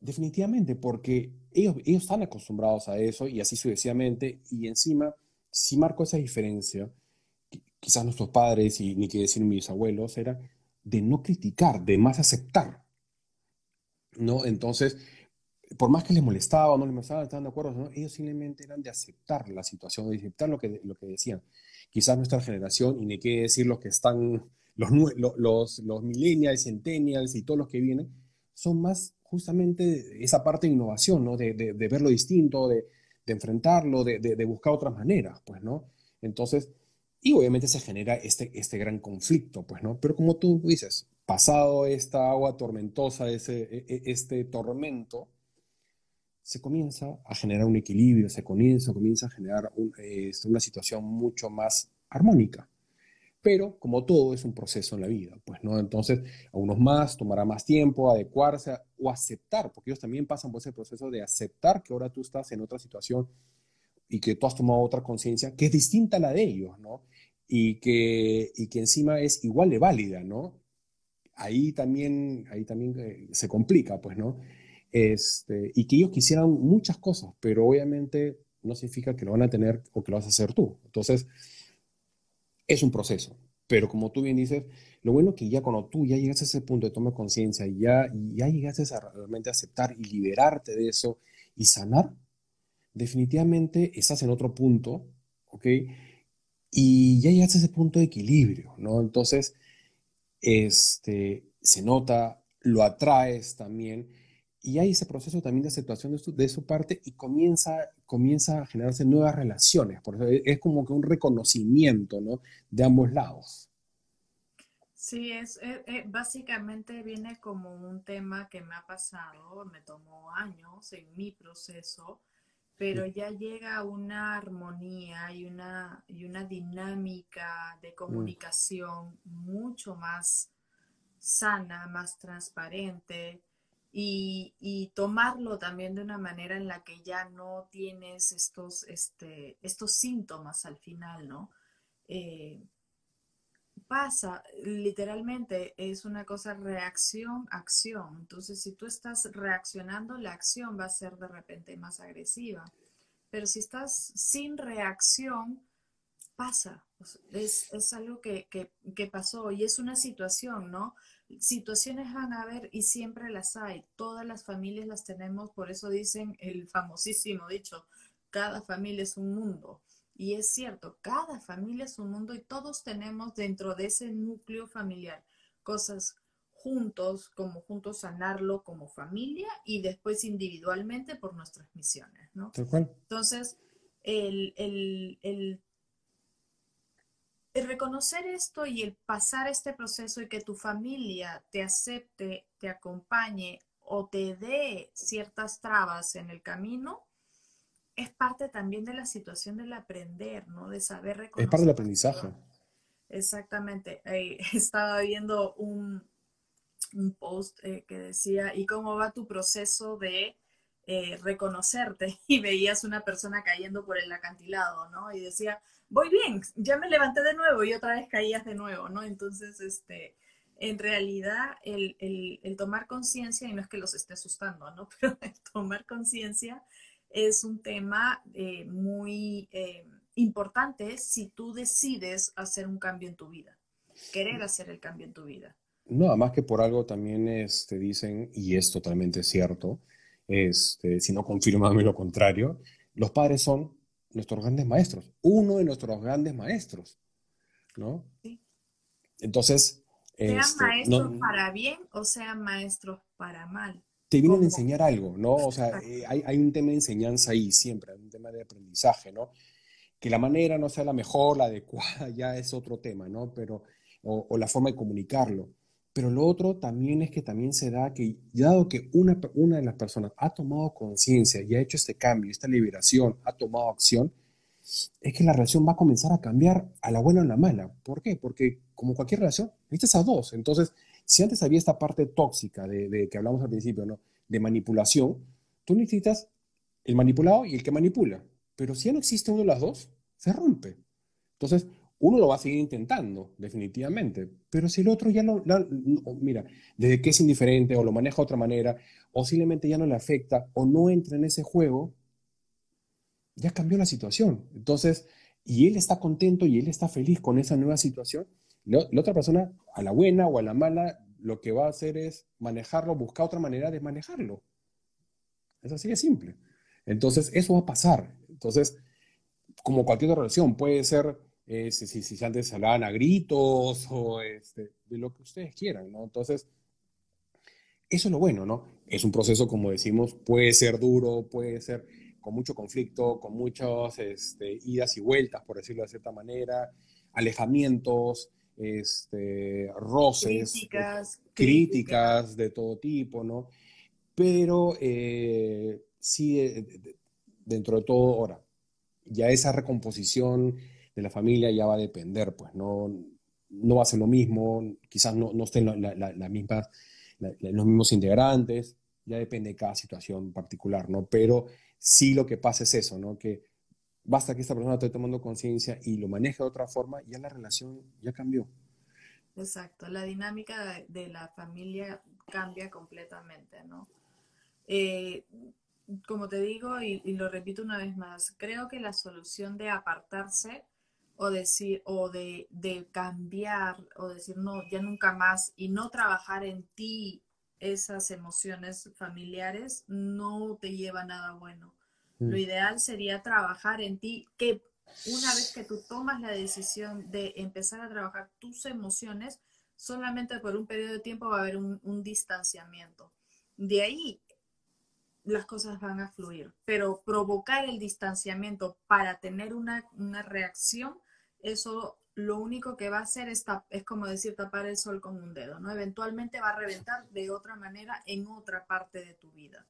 Definitivamente, porque ellos, ellos están acostumbrados a eso y así sucesivamente, y encima si marco esa diferencia, quizás nuestros padres y ni que decir mis abuelos, era de no criticar, de más aceptar. ¿No? Entonces, por más que les molestaba o no les molestaba, estaban de acuerdo, ellos simplemente eran de aceptar la situación, de aceptar lo que, lo que decían. Quizás nuestra generación, y ni qué decir los que están, los, los, los millennials, centennials y todos los que vienen, son más justamente esa parte de innovación, ¿no? De, de, ver lo distinto, de, de enfrentarlo, de, buscar otras maneras, pues, ¿no? Entonces, y obviamente se genera este, este gran conflicto, pues, ¿no? Pero como tú dices, pasado esta agua tormentosa, ese, e, e, este tormento, se comienza a generar un equilibrio, se comienza, comienza a generar este, una situación mucho más armónica. Pero como todo es un proceso en la vida, pues no, entonces a unos más tomará más tiempo adecuarse o aceptar, porque ellos también pasan por ese proceso de aceptar que ahora tú estás en otra situación y que tú has tomado otra conciencia que es distinta a la de ellos, ¿no? Y que, y que encima es igual de válida, ¿no? Ahí también, ahí también eh, se complica, pues, ¿no? Este, y que ellos quisieran muchas cosas, pero obviamente no significa que lo van a tener o que lo vas a hacer tú. Entonces, es un proceso. Pero como tú bien dices, lo bueno que ya cuando tú ya llegas a ese punto de toma conciencia y ya, ya llegaste a realmente aceptar y liberarte de eso y sanar, definitivamente estás en otro punto, ¿ok? Y ya llegaste a ese punto de equilibrio, ¿no? Entonces, este, se nota, lo atraes también y hay ese proceso también de aceptación de su, de su, parte y comienza, comienza a generarse nuevas relaciones. Por eso es como que un reconocimiento ¿no? de ambos lados. Sí, es, básicamente viene como un tema que me ha pasado, me tomó años en mi proceso, pero ya llega una armonía y una, y una dinámica de mm. comunicación mucho más sana, más transparente, y, tomarlo también de una manera en la que ya no tienes estos, este, estos síntomas al final, ¿no? Eh, pasa, literalmente es una cosa reacción, acción. Entonces, si tú estás reaccionando, la acción va a ser de repente más agresiva. Pero si estás sin reacción, pasa. Es, algo que, que pasó y es una situación, ¿no? Situaciones van a haber y siempre las hay. Todas las familias las tenemos, por eso dicen el famosísimo dicho, cada familia es un mundo. Y es cierto, cada familia es un mundo y todos tenemos dentro de ese núcleo familiar cosas juntos, como juntos sanarlo como familia y después individualmente por nuestras misiones, ¿no? Entonces, el, el, el el reconocer esto y el pasar este proceso y que tu familia te acepte, te acompañe o te dé ciertas trabas en el camino, es parte también de la situación del aprender, ¿no? De saber reconocer. Es parte del aprendizaje. Exactamente. (laughs) estaba viendo un, un post eh, que decía, ¿y cómo va tu proceso de eh, reconocerte? (laughs) Y veías una persona cayendo por el acantilado, ¿no? Y decía, voy bien, ya me levanté de nuevo y otra vez caías de nuevo, ¿no? Entonces, este, en realidad, el, tomar conciencia, y no es que los esté asustando, ¿no? (laughs) Pero el tomar conciencia es un tema eh, muy eh, importante si tú decides hacer un cambio en tu vida, querer hacer el cambio en tu vida. No, además que por algo también te este, dicen, y es totalmente cierto, este, si no confirmame lo contrario, los padres son nuestros grandes maestros, uno de nuestros grandes maestros, ¿no? Sí. Entonces... Sean este, maestros para bien o sean maestros para mal. Te vienen a enseñar algo, ¿no? O sea, eh, hay, un tema de enseñanza ahí siempre, un tema de aprendizaje, ¿no? Que la manera no sea la mejor, la adecuada, (laughs) ya es otro tema, ¿no? Pero, o la forma de comunicarlo. Pero lo otro también es que también se da que, dado que una, una de las personas ha tomado conciencia y ha hecho este cambio, esta liberación, ha tomado acción, es que la relación va a comenzar a cambiar a la buena o a la mala. ¿Por qué? Porque como cualquier relación, necesitas a dos. Entonces, si antes había esta parte tóxica de, de que hablamos al principio, ¿no? De manipulación, tú necesitas el manipulado y el que manipula. Pero si ya no existe uno de las dos, se rompe. Entonces, uno lo va a seguir intentando, definitivamente, pero si el otro ya no, mira, desde que es indiferente o lo maneja de otra manera, o simplemente ya no le afecta o no entra en ese juego, ya cambió la situación. Entonces, y él está contento y él está feliz con esa nueva situación, la, otra persona, a la buena o a la mala, lo que va a hacer es manejarlo, buscar otra manera de manejarlo. Es así de simple. Entonces, eso va a pasar. Entonces, como cualquier otra relación, puede ser eh, si, si, antes hablaban a gritos o este, de lo que ustedes quieran, ¿no? Entonces, Eso es lo bueno, ¿no? Es un proceso, como decimos, puede ser duro, puede ser con mucho conflicto, con muchas este, idas y vueltas, por decirlo de cierta manera, alejamientos, este, roces, críticas, críticas, de todo tipo, ¿no? Pero eh, sí, dentro de todo, ahora, ya esa recomposición de la familia ya va a depender, pues no, no va a ser lo mismo, quizás no, no estén la, mismas, los mismos integrantes, ya depende de cada situación particular, ¿no? Pero sí lo que pasa es eso, ¿no? Que basta que esta persona esté tomando conciencia y lo maneje de otra forma, ya la relación ya cambió. Exacto, la dinámica de, la familia cambia completamente, ¿no? Eh, como te digo y, lo repito una vez más, creo que la solución de apartarse o decir o de, de, cambiar o decir no ya nunca más y no trabajar en ti esas emociones familiares no te lleva a nada bueno. Lo mm. ideal sería trabajar en ti, que una vez que tú tomas la decisión de empezar a trabajar tus emociones, solamente por un periodo de tiempo va a haber un, un distanciamiento. De ahí las cosas van a fluir, pero provocar el distanciamiento para tener una, una reacción, eso lo único que va a hacer es, es como decir tapar el sol con un dedo, ¿no? Eventualmente va a reventar de otra manera en otra parte de tu vida.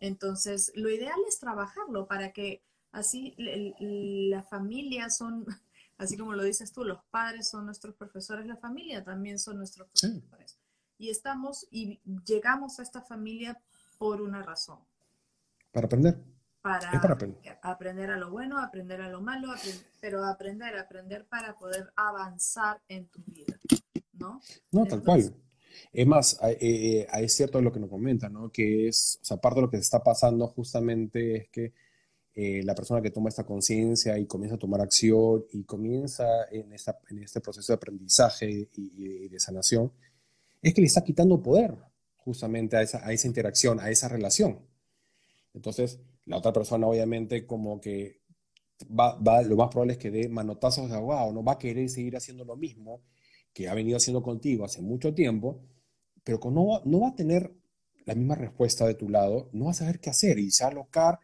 Entonces, lo ideal es trabajarlo para que así la familia son, (laughs) así como lo dices tú, los padres son nuestros profesores, la familia también son nuestros profesores. Y estamos y llegamos a esta familia por una razón. Para aprender para, aprender. a lo bueno, aprender a lo malo, pero aprender, aprender para poder avanzar en tu vida, ¿no? No, tal cual. Es más, eh, eh, es cierto lo que nos comenta, ¿no? Que es, o sea, parte de lo que está pasando justamente es que eh, la persona que toma esta conciencia y comienza a tomar acción y comienza en, esta, en este proceso de aprendizaje y, de sanación, es que le está quitando poder justamente a esa, a esa interacción, a esa relación. Entonces, la otra persona obviamente como que va, lo más probable es que dé manotazos de agua o no va a querer seguir haciendo lo mismo que ha venido haciendo contigo hace mucho tiempo, pero no, no va a tener la misma respuesta de tu lado, no va a saber qué hacer y se va a alocar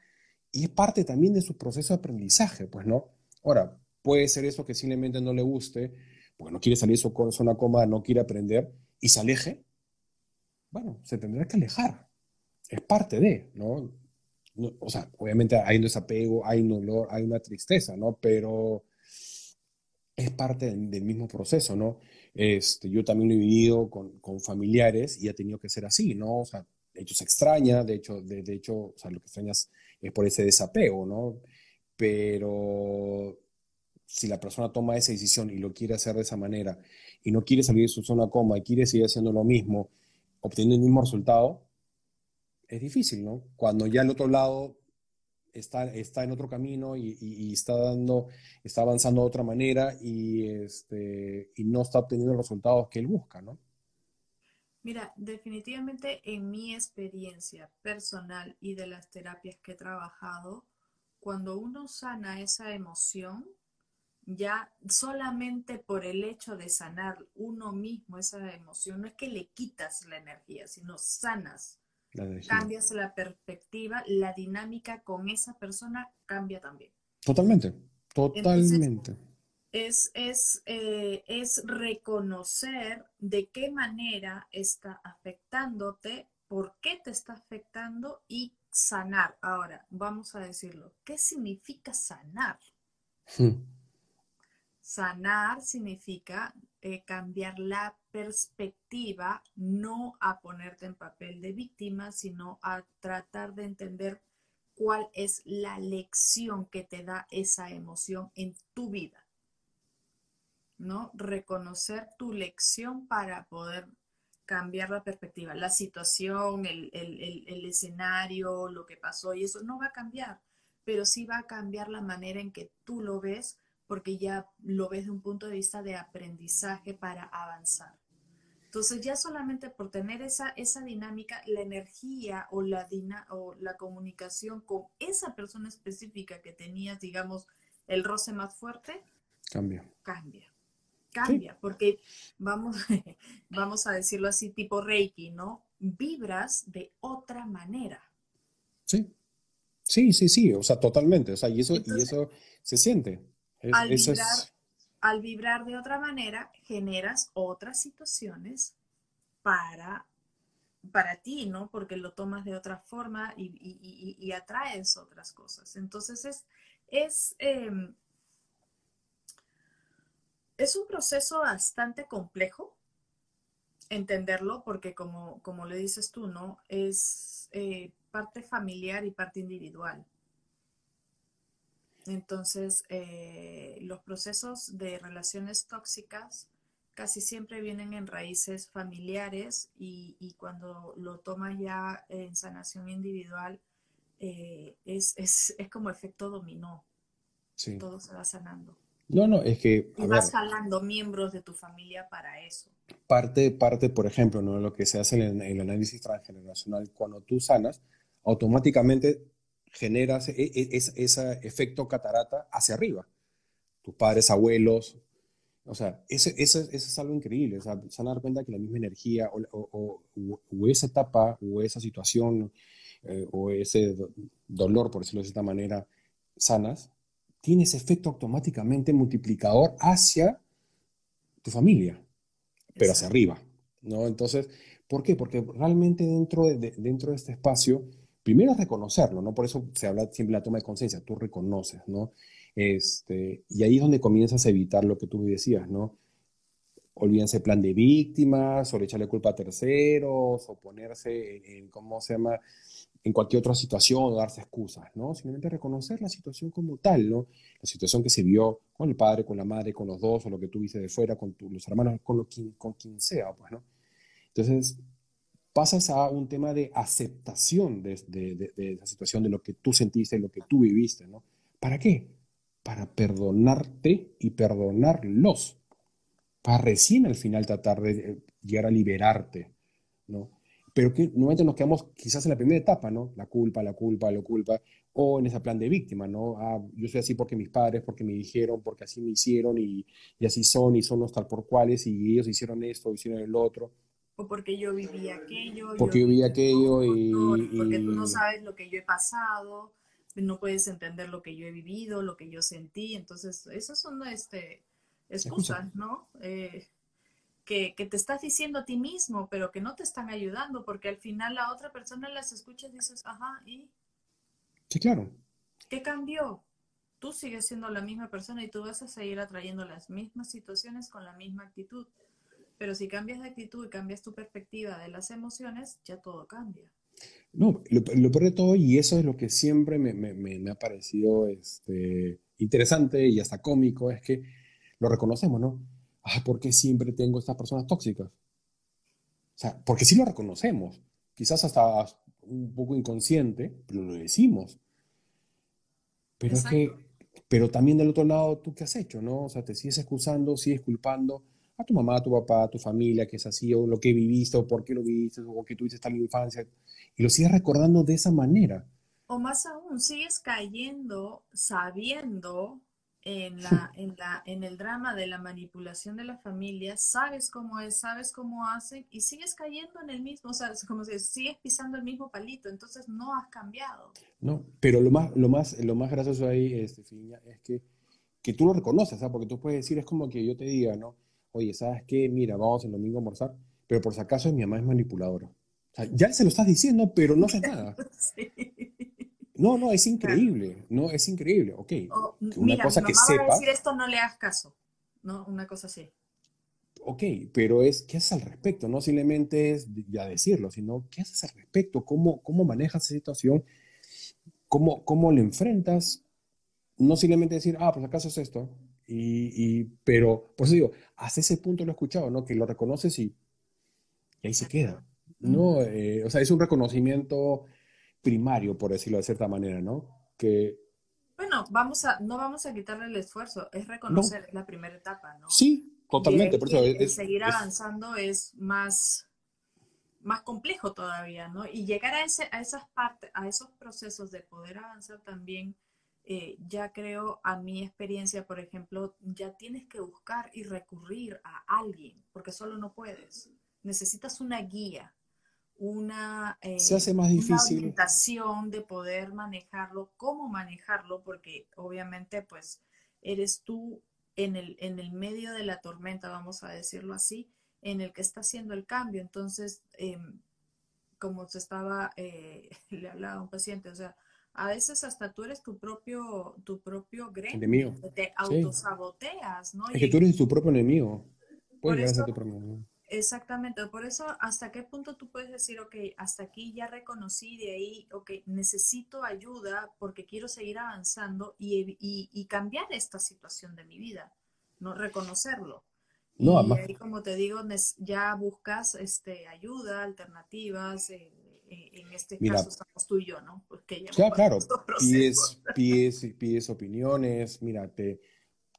y es parte también de su proceso de aprendizaje, pues, ¿no? Ahora, puede ser eso que simplemente no le guste, porque no quiere salir de su zona cómoda, no quiere aprender y se aleje. Bueno, se tendrá que alejar. Es parte de, ¿no? O sea, obviamente hay un desapego, hay un dolor, hay una tristeza, ¿no? Pero es parte del, mismo proceso, ¿no? Este, yo también lo he vivido con, familiares y ha tenido que ser así, ¿no? O sea, de hecho se extraña, de hecho, de, hecho, lo que extrañas es por ese desapego, ¿no? Pero si la persona toma esa decisión y lo quiere hacer de esa manera y no quiere salir de su zona coma y quiere seguir haciendo lo mismo, obteniendo el mismo resultado, es difícil, ¿no? Cuando ya el otro lado está, está en otro camino y, está dando, está avanzando de otra manera y, este, y no está obteniendo los resultados que él busca, ¿no? Mira, definitivamente en mi experiencia personal y de las terapias que he trabajado, cuando uno sana esa emoción, ya solamente por el hecho de sanar uno mismo esa emoción, no es que le quitas la energía, sino sanas cambias la perspectiva, la dinámica con esa persona cambia también. Totalmente, totalmente. es, es, eh, es reconocer de qué manera está afectándote, por qué te está afectando y sanar. Ahora, vamos a decirlo, ¿qué significa sanar? Hmm. Sanar significa eh, cambiar la perspectiva, no a ponerte en papel de víctima, sino a tratar de entender cuál es la lección que te da esa emoción en tu vida. ¿No? Reconocer tu lección para poder cambiar la perspectiva. La situación, el, el escenario, lo que pasó y eso no va a cambiar, pero sí va a cambiar la manera en que tú lo ves porque ya lo ves de un punto de vista de aprendizaje para avanzar. Entonces ya solamente por tener esa, esa dinámica, la energía o la, o la comunicación con esa persona específica que tenías, digamos, el roce más fuerte, cambia. Cambia. cambia, porque vamos, (laughs) vamos a decirlo así, tipo Reiki, ¿no? Vibras de otra manera. Sí, sí, sí, sí, o sea, totalmente, o sea, y eso, y eso se siente. Al, vibrar, de otra manera, generas otras situaciones para, para ti, ¿no? Porque lo tomas de otra forma y, atraes otras cosas. Entonces es, es em, es un proceso bastante complejo entenderlo porque como, como le dices tú, ¿no? Es eh, parte familiar y parte individual. Entonces, eh, los procesos de relaciones tóxicas casi siempre vienen en raíces familiares y, cuando lo tomas ya en sanación individual, eh, es, como efecto dominó. Todo se va sanando. No, no, es que... Y vas jalando miembros de tu familia para eso. Parte, parte, por ejemplo, ¿no? lo que se hace en el, análisis transgeneracional, cuando tú sanas, automáticamente generas e, e, ese efecto catarata hacia arriba. Tus padres, abuelos, o sea, eso, es algo increíble. O sea, se van a dar cuenta que la misma energía o, esa etapa o esa situación eh, o ese dolor, por decirlo de esta manera, sanas, tiene ese efecto automáticamente multiplicador hacia tu familia, pero hacia arriba, ¿no? Entonces, ¿por qué? Porque realmente dentro de, dentro de este espacio, primero es reconocerlo, ¿no? Por eso se habla siempre de la toma de conciencia, tú reconoces, ¿no? Este, y ahí es donde comienzas a evitar lo que tú decías, ¿no? Olvídense plan de víctimas, o echarle culpa a terceros, o ponerse en, ¿cómo se llama? en cualquier otra situación o darse excusas, ¿no? Simplemente reconocer la situación como tal, ¿no? La situación que se vio con el padre, con la madre, con los dos, o lo que tú viste de fuera, con los hermanos, con, lo, con quien sea, pues, ¿no? Entonces, pasas a un tema de aceptación de, de, esa situación, de lo que tú sentiste, de lo que tú viviste, ¿no? ¿Para qué? Para perdonarte y perdonarlos. Para recién al final tratar de llegar a liberarte, ¿no? pero que normalmente nos quedamos quizás en la primera etapa, ¿no? La culpa, la culpa, la culpa, o en ese plan de víctima, ¿no? Ah, yo soy así porque mis padres, porque me dijeron, porque así me hicieron y, y así son y son los tal por cuales y ellos hicieron esto, hicieron el otro. O porque yo viví aquello. Porque yo, viví aquello y, Porque tú no sabes lo que yo he pasado, no puedes entender lo que yo he vivido, lo que yo sentí, entonces esas son este, excusas, ¿no? Eh, que, te estás diciendo a ti mismo, pero que no te están ayudando, porque al final la otra persona las escucha y dices, ajá, ¿y? Sí, claro. ¿Qué cambió? Tú sigues siendo la misma persona y tú vas a seguir atrayendo las mismas situaciones con la misma actitud. Pero si cambias de actitud y cambias tu perspectiva de las emociones, ya todo cambia. No, lo, lo peor de todo, y eso es lo que siempre me, me, me ha parecido este, interesante y hasta cómico, es que lo reconocemos, ¿no? ah, ¿por qué siempre tengo estas personas tóxicas? O sea, porque sí lo reconocemos, quizás hasta un poco inconsciente, pero lo decimos. Pero es que, pero también del otro lado, ¿tú qué has hecho, no? O sea, te sigues excusando, sigues culpando a tu mamá, a tu papá, a tu familia, que es así, o lo que viviste, o por qué lo viviste, o que tuviste tal infancia, y lo sigues recordando de esa manera. O más aún, sigues cayendo sabiendo en, la, en, la, en el drama de la manipulación de la familia, sabes cómo es, sabes cómo hacen y sigues cayendo en el mismo, o sea, como si sigues pisando el mismo palito, entonces no has cambiado. No, pero lo más, lo más, lo más gracioso ahí, este, es que, que tú lo reconoces, ¿sabes? Porque tú puedes decir, es como que yo te diga, ¿no? Oye, ¿sabes qué? Mira, vamos el domingo a almorzar, pero por si acaso mi mamá es manipuladora. O sea, ya se lo estás diciendo, pero no hace nada. (laughs) sí. No, no, es increíble, no, es increíble, ok. una cosa que sepa. decir esto, no le hagas caso, ¿no? Una cosa así. Ok, pero es, ¿qué haces al respecto? No simplemente es ya decirlo, sino, ¿qué haces al respecto? ¿Cómo, cómo manejas esa situación? ¿Cómo, ¿Cómo le enfrentas? No simplemente decir, ah, pues acaso es esto. Y, pero, por eso digo, hasta ese punto lo he escuchado, ¿no? Que lo reconoces y, y ahí se queda. No, eh, o sea, es un reconocimiento primario, por decirlo de cierta manera, ¿no? Que... Bueno, vamos a, no vamos a quitarle el esfuerzo, es reconocer la primera etapa, ¿no? Sí, totalmente. por eso seguir avanzando es, más, más complejo todavía, ¿no? Y llegar a, ese, a esas partes, a esos procesos de poder avanzar también eh, ya creo a mi experiencia, por ejemplo, ya tienes que buscar y recurrir a alguien, porque solo no puedes. Necesitas una guía, una, eh, Se hace más difícil. orientación de poder manejarlo, cómo manejarlo, porque obviamente pues eres tú en el, en el medio de la tormenta, vamos a decirlo así, en el que está haciendo el cambio. Entonces, em, como se estaba, eh, (laughs) le hablaba a un paciente, o sea, a veces hasta tú eres tu propio, tu propio gremio, enemigo. te autosaboteas, ¿no? Es que tú eres tu propio enemigo. Puedes a tu propio enemigo. Exactamente, por eso hasta qué punto tú puedes decir, ok, hasta aquí ya reconocí de ahí, ok, necesito ayuda porque quiero seguir avanzando y, y, cambiar esta situación de mi vida, ¿no? Reconocerlo. No, y ahí, como te digo, ya buscas este, ayuda, alternativas, eh, en este caso estamos tú y yo, ¿no? Porque ya, claro, (laughs) pides, pides, pides opiniones, mira, te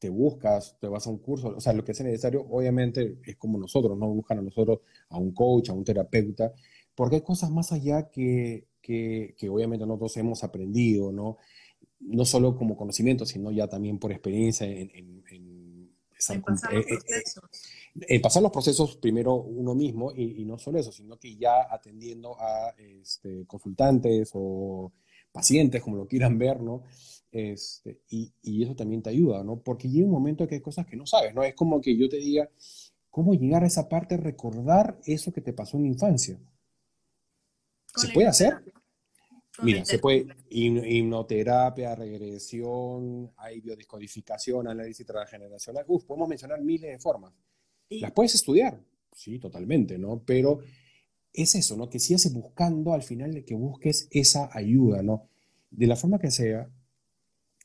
te buscas, te vas a un curso, o sea, lo que es necesario, obviamente es como nosotros, no buscan a nosotros, a un coach, a un terapeuta, porque hay cosas más allá que, que, que obviamente nosotros hemos aprendido, ¿no? No solo como conocimiento, sino ya también por experiencia en, en, en, pasar, los eh, eh, eh, pasar los procesos primero uno mismo y, y, no solo eso, sino que ya atendiendo a este, consultantes o pacientes, como lo quieran ver, ¿no? Este, y, y, eso también te ayuda, ¿no? Porque llega un momento que hay cosas que no sabes, ¿no? Es como que yo te diga, ¿cómo llegar a esa parte, recordar eso que te pasó en la infancia? ¿Se puede hacer? Mira, se puede hipnoterapia, regresión, hay biodescodificación, análisis transgeneracional. Uf, podemos mencionar miles de formas. ¿Las puedes estudiar? Sí, totalmente, ¿no? Pero es eso, ¿no? Que sigas buscando al final de que busques esa ayuda, ¿no? De la forma que sea,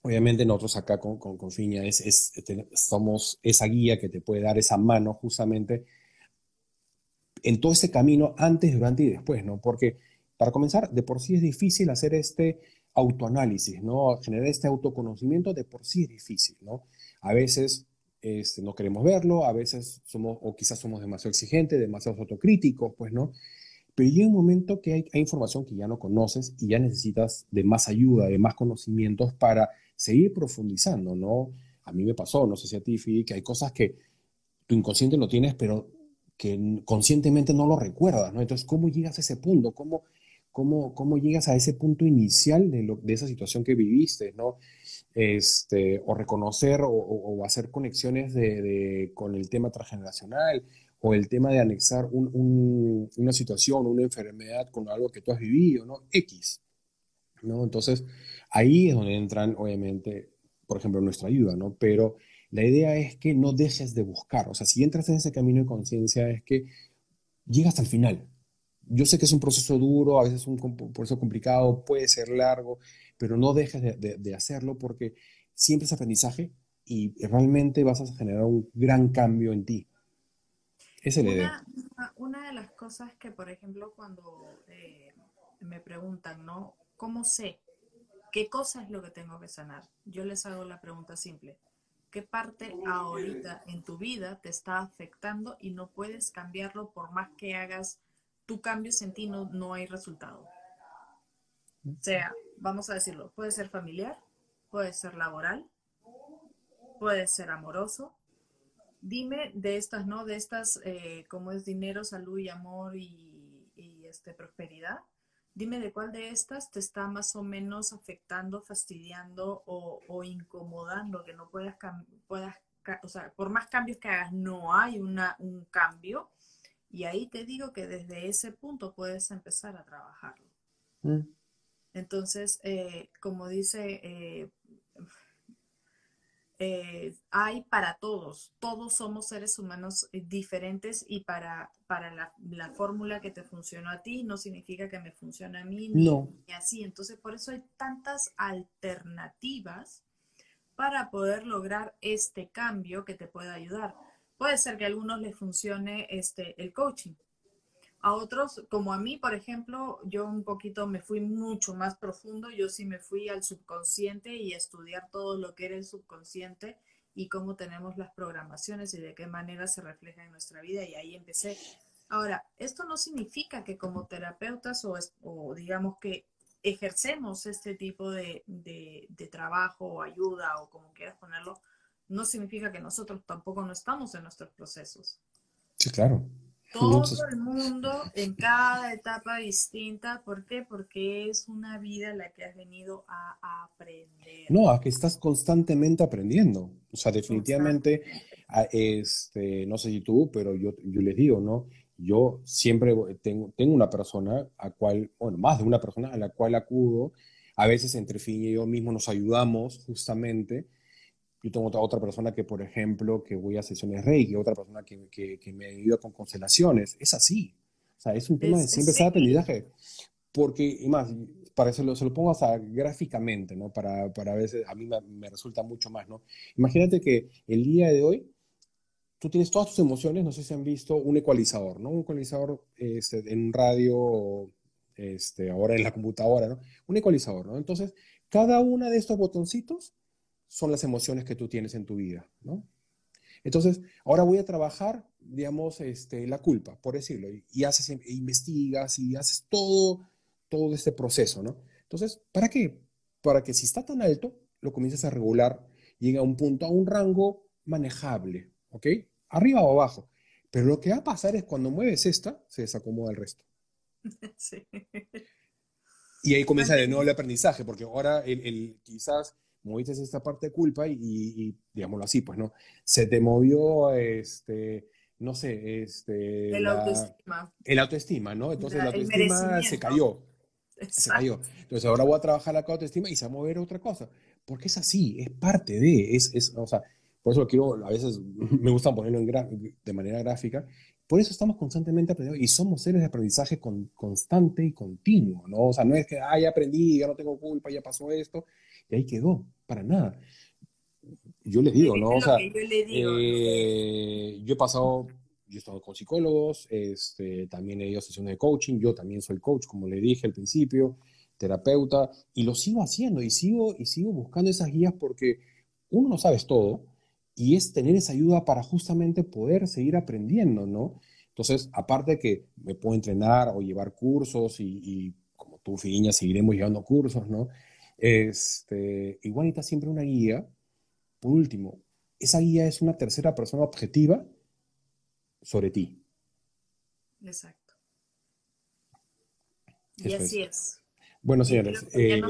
Obviamente nosotros acá con, con, Fiña es, somos esa guía que te puede dar esa mano justamente en todo ese camino antes, durante y después, ¿no? Porque para comenzar, de por sí es difícil hacer este autoanálisis, ¿no? Generar este autoconocimiento de por sí es difícil, ¿no? A veces este, no queremos verlo, a veces somos, o quizás somos demasiado exigentes, demasiado autocríticos, pues, ¿no? Pero llega un momento que hay, hay información que ya no conoces y ya necesitas de más ayuda, de más conocimientos para seguir profundizando, ¿no? A mí me pasó, no sé si a ti, Fidi, que hay cosas que tu inconsciente lo tienes, pero que conscientemente no lo recuerdas, ¿no? Entonces, ¿cómo llegas a ese punto? ¿Cómo, cómo, cómo llegas a ese punto inicial de, esa situación que viviste, ¿no? Este, o reconocer o, hacer conexiones de, con el tema transgeneracional o el tema de anexar una situación, una enfermedad con algo que tú has vivido, ¿no? X, ¿no? Entonces, Ahí es donde entran, obviamente, por ejemplo, nuestra ayuda, ¿no? Pero la idea es que no dejes de buscar. O sea, si entras en ese camino de conciencia, es que llegas el final. Yo sé que es un proceso duro, a veces es un proceso complicado, puede ser largo, pero no dejes de, hacerlo porque siempre es aprendizaje y realmente vas a generar un gran cambio en ti. Esa es la idea. Una, de las cosas que, por ejemplo, cuando eh, me preguntan, ¿no? ¿Cómo sé? ¿Qué cosa es lo que tengo que sanar? Yo les hago la pregunta simple. ¿Qué parte ahorita en tu vida te está afectando y no puedes cambiarlo por más que hagas tu cambio en ti, no, no hay resultado? O sea, vamos a decirlo, puede ser familiar, puede ser laboral, puede ser amoroso. Dime de estas, ¿no? De estas, eh, como es dinero, salud y amor y, y este, prosperidad Dime de cuál de estas te está más o menos afectando, fastidiando o, incomodando, que no puedas, puedas, o sea, por más cambios que hagas, no hay una, un cambio. Y ahí te digo que desde ese punto puedes empezar a trabajarlo. Mm. Entonces, eh, como dice eh, eh, hay para todos. Todos somos seres humanos diferentes y para, para la, la fórmula que te funcionó a ti no significa que me funcione a mí ni, así. Entonces, por eso hay tantas alternativas para poder lograr este cambio que te pueda ayudar. Puede ser que a algunos les funcione este, el coaching, a otros, como a mí, por ejemplo, yo un poquito me fui mucho más profundo, yo sí me fui al subconsciente y a estudiar todo lo que era el subconsciente y cómo tenemos las programaciones y de qué manera se refleja en nuestra vida y ahí empecé. Ahora, esto no significa que como terapeutas o, digamos que ejercemos este tipo de, de, trabajo o ayuda o como quieras ponerlo, no significa que nosotros tampoco no estamos en nuestros procesos. Sí, claro. Todo el mundo en cada etapa distinta. ¿Por qué? Porque es una vida la que has venido a, aprender. No, a que estás constantemente aprendiendo. O sea, definitivamente, este, no sé si tú, pero yo, yo les digo, ¿no? Yo siempre tengo, tengo una persona a cual, bueno, más de una persona a la cual acudo. A veces entre fin y yo mismo nos ayudamos justamente yo tengo otra, otra persona que, por ejemplo, que voy a sesiones Reiki, otra persona que, que, me ayuda con constelaciones. Es así. O sea, es un tema de siempre estar aprendizaje. Porque, y más, para eso se lo pongo hasta gráficamente, ¿no? Para, para a veces, a mí me, resulta mucho más, ¿no? Imagínate que el día de hoy, tú tienes todas tus emociones, no sé si han visto un ecualizador, ¿no? Un ecualizador este, en un radio, este, ahora en la computadora, ¿no? Un ecualizador, ¿no? Entonces, cada una de estos botoncitos son las emociones que tú tienes en tu vida, ¿no? Entonces, ahora voy a trabajar, digamos, este, la culpa, por decirlo, y, haces, e investigas y haces todo, todo este proceso, ¿no? Entonces, ¿para qué? Para que si está tan alto, lo comiences a regular, llega a un punto, a un rango manejable, ¿ok? Arriba o abajo. Pero lo que va a pasar es cuando mueves esta, se desacomoda el resto. (laughs) Sí. Y ahí comienza de nuevo el aprendizaje, porque ahora el quizás moviste esta parte de culpa y, digámoslo así, pues, ¿no? Se te movió, este, no sé, este... El autoestima. El autoestima, ¿no? Entonces la, autoestima se cayó. Se cayó. Entonces ahora voy a trabajar la autoestima y se va a mover otra cosa. Porque es así, es parte de, es, es o sea, por eso lo quiero, a veces (laughs) me gusta ponerlo en de manera gráfica, por eso estamos constantemente aprendiendo y somos seres de aprendizaje constante y continuo, ¿no? O sea, no es que, ah, ya aprendí, ya no tengo culpa, ya pasó esto, y ahí quedó, para nada. Yo les digo, ¿no? O sea, yo, eh, yo he pasado, yo he estado con psicólogos, este, también he ido a sesiones de coaching, yo también soy coach, como le dije al principio, terapeuta, y lo sigo haciendo y sigo, y sigo buscando esas guías porque uno no sabes todo, y es tener esa ayuda para justamente poder seguir aprendiendo, ¿no? Entonces, aparte de que me puedo entrenar o llevar cursos y, como tú, Fiña, seguiremos llevando cursos, ¿no? Este, igual necesitas siempre una guía. Por último, esa guía es una tercera persona objetiva sobre ti. Exacto. Y así es. Bueno, señores, eh,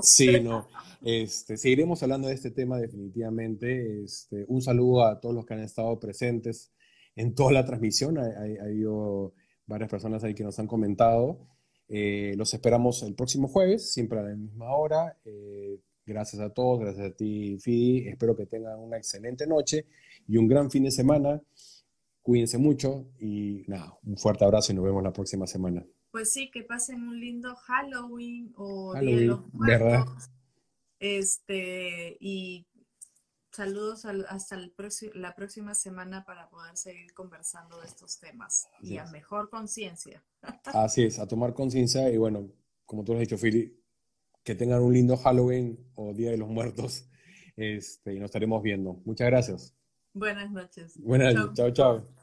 sí, (laughs) no, este, seguiremos hablando de este tema definitivamente. Este, un saludo a todos los que han estado presentes en toda la transmisión. Hay, habido varias personas ahí que nos han comentado. Eh, los esperamos el próximo jueves, siempre a la misma hora. Eh, gracias a todos, gracias a ti, Fidi. Espero que tengan una excelente noche y un gran fin de semana. Cuídense mucho y nada, un fuerte abrazo y nos vemos la próxima semana. Pues sí, que pasen un lindo Halloween o Día de los Muertos. Este, y saludos hasta el la próxima semana para poder seguir conversando de estos temas y a mejor conciencia. (laughs) Así es, a tomar conciencia y bueno, como tú lo has dicho, Philly, que tengan un lindo Halloween o Día de los Muertos este, y nos estaremos viendo. Muchas gracias. Buenas noches. Buenas noches. chao. chao.